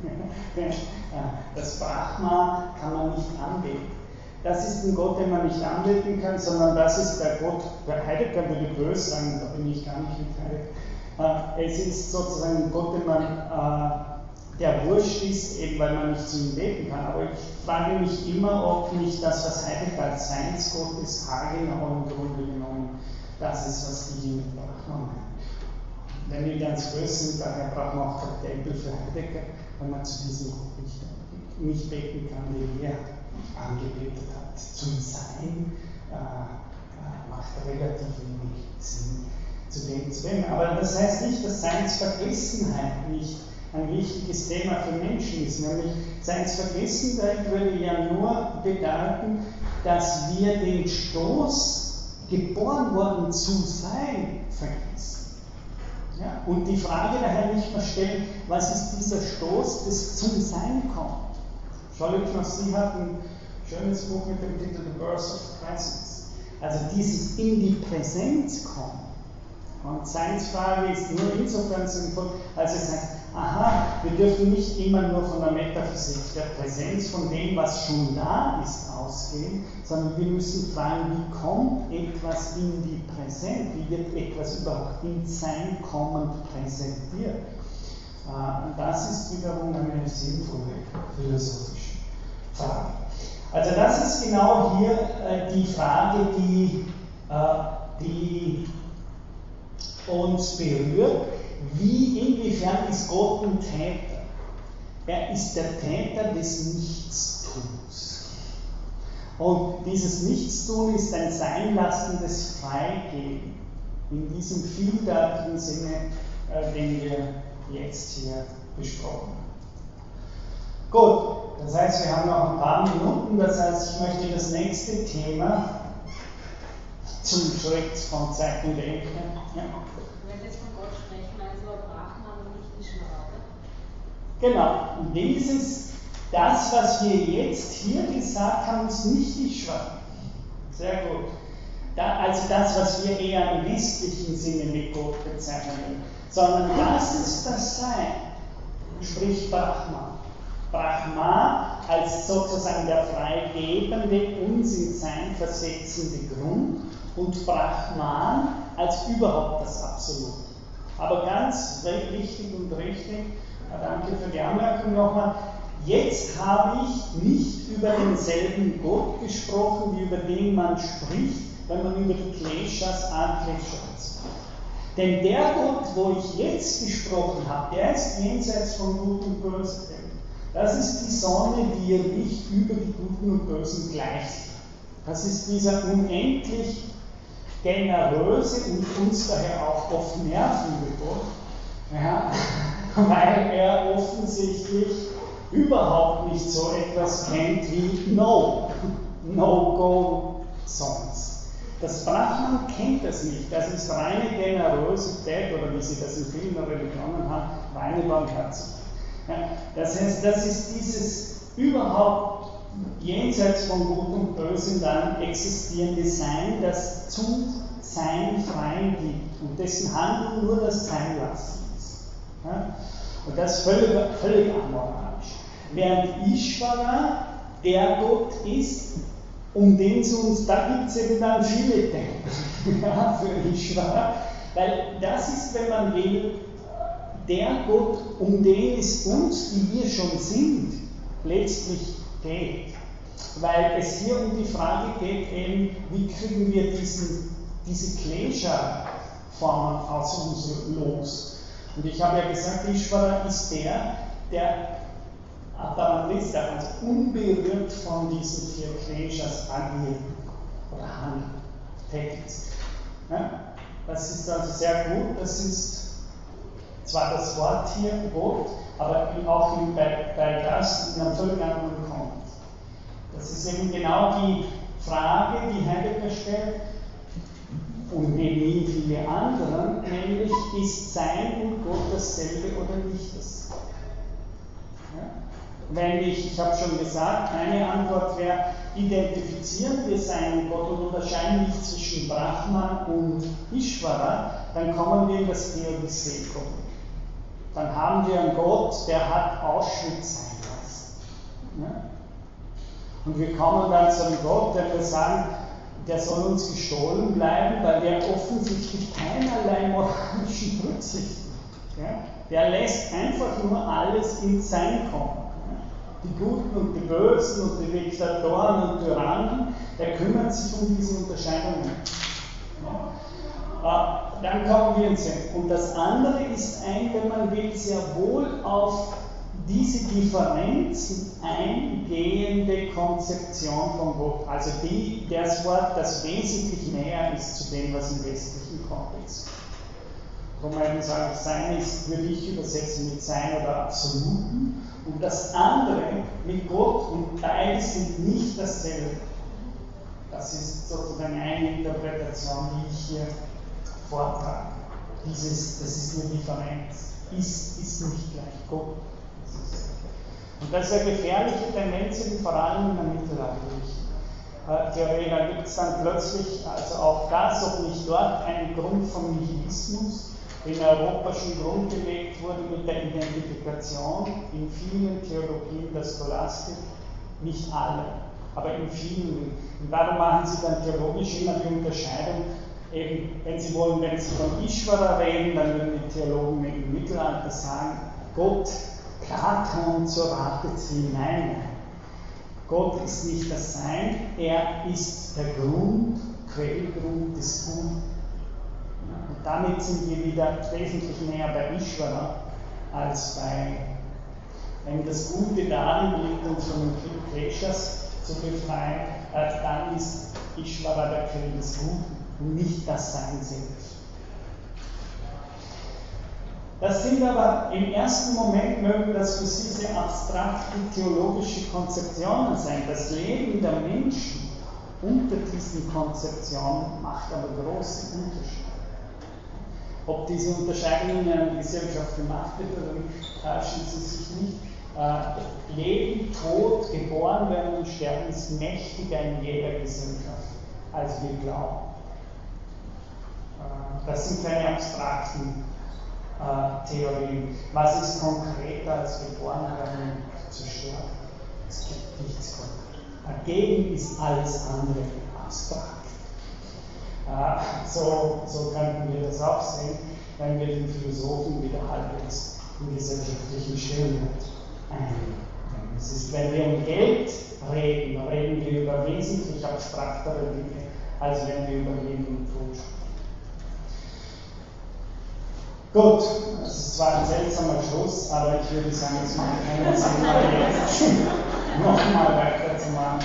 Das Brahma kann man nicht anbeten. Das ist ein Gott, den man nicht anbeten kann, sondern das ist der Gott, der Heidegger würde böse sagen, da bin ich gar nicht mit Heidegger. Äh, es ist sozusagen ein Gott, den man äh, der wurscht ist, eben weil man nicht zu ihm beten kann. Aber ich frage mich immer, ob nicht das, was Heidegger als Seinsgott ist, haargenau im Grunde genommen das ist, was die hier meinen. Wenn wir ganz böse sind, daher brauchen wir auch keinen Tempel für Heidegger, weil man zu diesem Gott nicht, nicht beten kann, den er angebetet hat. Zum Sein äh, äh, macht relativ wenig Sinn zu dem zu denken. Aber das heißt nicht, dass Seinsvergessenheit nicht ein wichtiges Thema für Menschen ist, nämlich Seinsvergessenheit würde ja nur bedeuten, dass wir den Stoß, geboren worden zu sein, vergessen. Ja? Und die Frage daher nicht mehr stellen, was ist dieser Stoß des zum Sein kommt. Charlotte Knossi hat ein schönes Buch mit dem Titel The Birth of Presence. Also dieses in die Präsenz kommen. Und Seinsfrage ist nur insofern sinnvoll, als es heißt, aha, wir dürfen nicht immer nur von der Metaphysik, der Präsenz von dem, was schon da ist, ausgehen, sondern wir müssen fragen, wie kommt etwas in die Präsenz, wie wird etwas überhaupt in Sein kommend präsentiert. Äh, und das ist wiederum eine sinnvolle philosophische Frage. Also das ist genau hier äh, die Frage, die, äh, die uns berührt wie, inwiefern ist Gott ein Täter? Er ist der Täter des Nichtstuns. Und dieses Nichtstun ist ein seinlassendes Freigeben in diesem vieldeutigen Sinne, äh, den wir jetzt hier besprochen haben. Gut, das heißt, wir haben noch ein paar Minuten, das heißt, ich möchte das nächste Thema zum Schritt von Zeit und Denken. Ja. Genau, dieses, das, was wir jetzt hier gesagt haben, ist nicht die Schwache. Sehr gut. Da, also das, was wir eher im westlichen Sinne mit Gott bezeichnen, sondern das ist das Sein, sprich Brahma. Brahma als sozusagen der freigebende, uns in Sein versetzende Grund und Brahman als überhaupt das Absolut. Aber ganz wichtig und richtig, Danke für die Anmerkung nochmal. Jetzt habe ich nicht über denselben Gott gesprochen, wie über den man spricht, wenn man über die Kleshas Akleshas Denn der Gott, wo ich jetzt gesprochen habe, der ist jenseits von Gut und Böse. Das ist die Sonne, die ihr Licht über die Guten und Bösen gleicht. Das ist dieser unendlich generöse und uns daher auch oft nervende Gott. Ja, weil er offensichtlich überhaupt nicht so etwas kennt wie No, No-Go-Songs. Das Brahman kennt das nicht. Das ist reine Generosität oder wie sie das in vielen Religionen haben, reine Barmherzigkeit. Ja, das heißt, das ist dieses überhaupt jenseits von Gut und Böse dann existierende Sein, das zu Sein frei gibt und dessen Handeln nur das Sein lassen. Und das ist völlig, völlig amoralisch. Während Ishvara der Gott ist, um den es uns, da gibt es eben dann viele Tempel ja, für Ishvara, weil das ist, wenn man will, der Gott, um den es uns, die wir schon sind, letztlich geht. weil es hier um die Frage geht, eben, wie kriegen wir diesen, diese Klescher-Formen aus uns los. Und ich habe ja gesagt, Ishvara ist der, der Atamanista, also unberührt von diesen vier Kleshas agiert oder handelt, ist. Ja? Das ist also sehr gut, das ist zwar das Wort hier Gott, aber auch bei, bei das in einem völlig anderen. Das ist eben genau die Frage, die Heidegger stellt, und neben ihm viele anderen, nämlich ist Sein und Gott dasselbe oder nicht dasselbe? Ja? Wenn ich, ich habe schon gesagt, meine Antwort wäre, identifizieren wir Sein und Gott und unterscheiden nicht zwischen Brahman und Ishvara, dann kommen wir in das Theodicee-Problem. Dann haben wir einen Gott, der hat Auschwitz sein lassen. Ja? Und wir kommen dann zu einem Gott, der wir sagen, der soll uns gestohlen bleiben, weil der offensichtlich keinerlei moralischen Rücksichten. Ja? Der lässt einfach nur alles in sein kommen. Die Guten und die Bösen und die Diktatoren und Tyrannen, der kümmert sich um diese Unterscheidungen. Ja? Äh, dann kommen wir ins. Und das andere ist ein, wenn man will, sehr wohl auf diese Differenzen eingehende Konzeption von Gott, also die, das Wort, das wesentlich näher ist zu dem, was im westlichen Kontext Darum eben sage ich, Sein ist, würde ich übersetzen mit Sein oder Absoluten und das andere mit Gott und beides sind nicht dasselbe. Das ist sozusagen eine Interpretation, die ich hier vortrage. Dieses, das ist eine Differenz. Ist, ist nicht gleich Gott. Und das ist eine gefährliche Tendenz, vor allem in der mittelalterlichen äh, Theorie. Da gibt es dann plötzlich, also auch das, ob nicht dort ein Grund von Nihilismus in Europa schon grundgelegt wurde mit der Identifikation in vielen Theologien der Scholastik, nicht alle, aber in vielen. Und darum machen sie dann theologisch immer die Unterscheidung, eben, wenn sie wollen, wenn sie von Ishvara reden, dann würden die Theologen im Mittelalter sagen, Gott Platon zur Rate ziehen. Nein. Gott ist nicht das Sein, er ist der Grund, Quellgrund des Guten. Und damit sind wir wieder wesentlich näher bei Ishvara als bei, wenn das Gute darin liegt, uns von den Kleshas zu befreien, äh, dann ist Ishvara der Quell des Guten und nicht das Sein selbst. Das sind aber im ersten Moment mögen das für Sie sehr abstrakte theologische Konzeptionen sein. Das Leben der Menschen unter diesen Konzeptionen macht aber große Unterschiede. Ob diese Unterscheidung in einer Gesellschaft gemacht wird oder nicht, täuschen Sie sich nicht. Äh, Leben, Tod, geboren werden und sterben ist mächtiger in jeder Gesellschaft, als wir glauben. Äh, das sind keine abstrakten äh, Theorien. Was ist konkreter als geboren werden und zu sterben? Es gibt nichts konkret. Dagegen ist alles andere abstrakt. Äh, so, so könnten wir das auch sehen, wenn wir den Philosophen wieder halbwegs im gesellschaftlichen Stellenwert einnehmen. Es ist, wenn wir um Geld reden, reden wir über wesentlich abstraktere Dinge, als wenn wir über Leben und Tod sprechen. Gut, das ist zwar ein seltsamer Schluss, aber ich würde sagen, es macht keinen Sinn, jetzt nochmal weiterzumachen.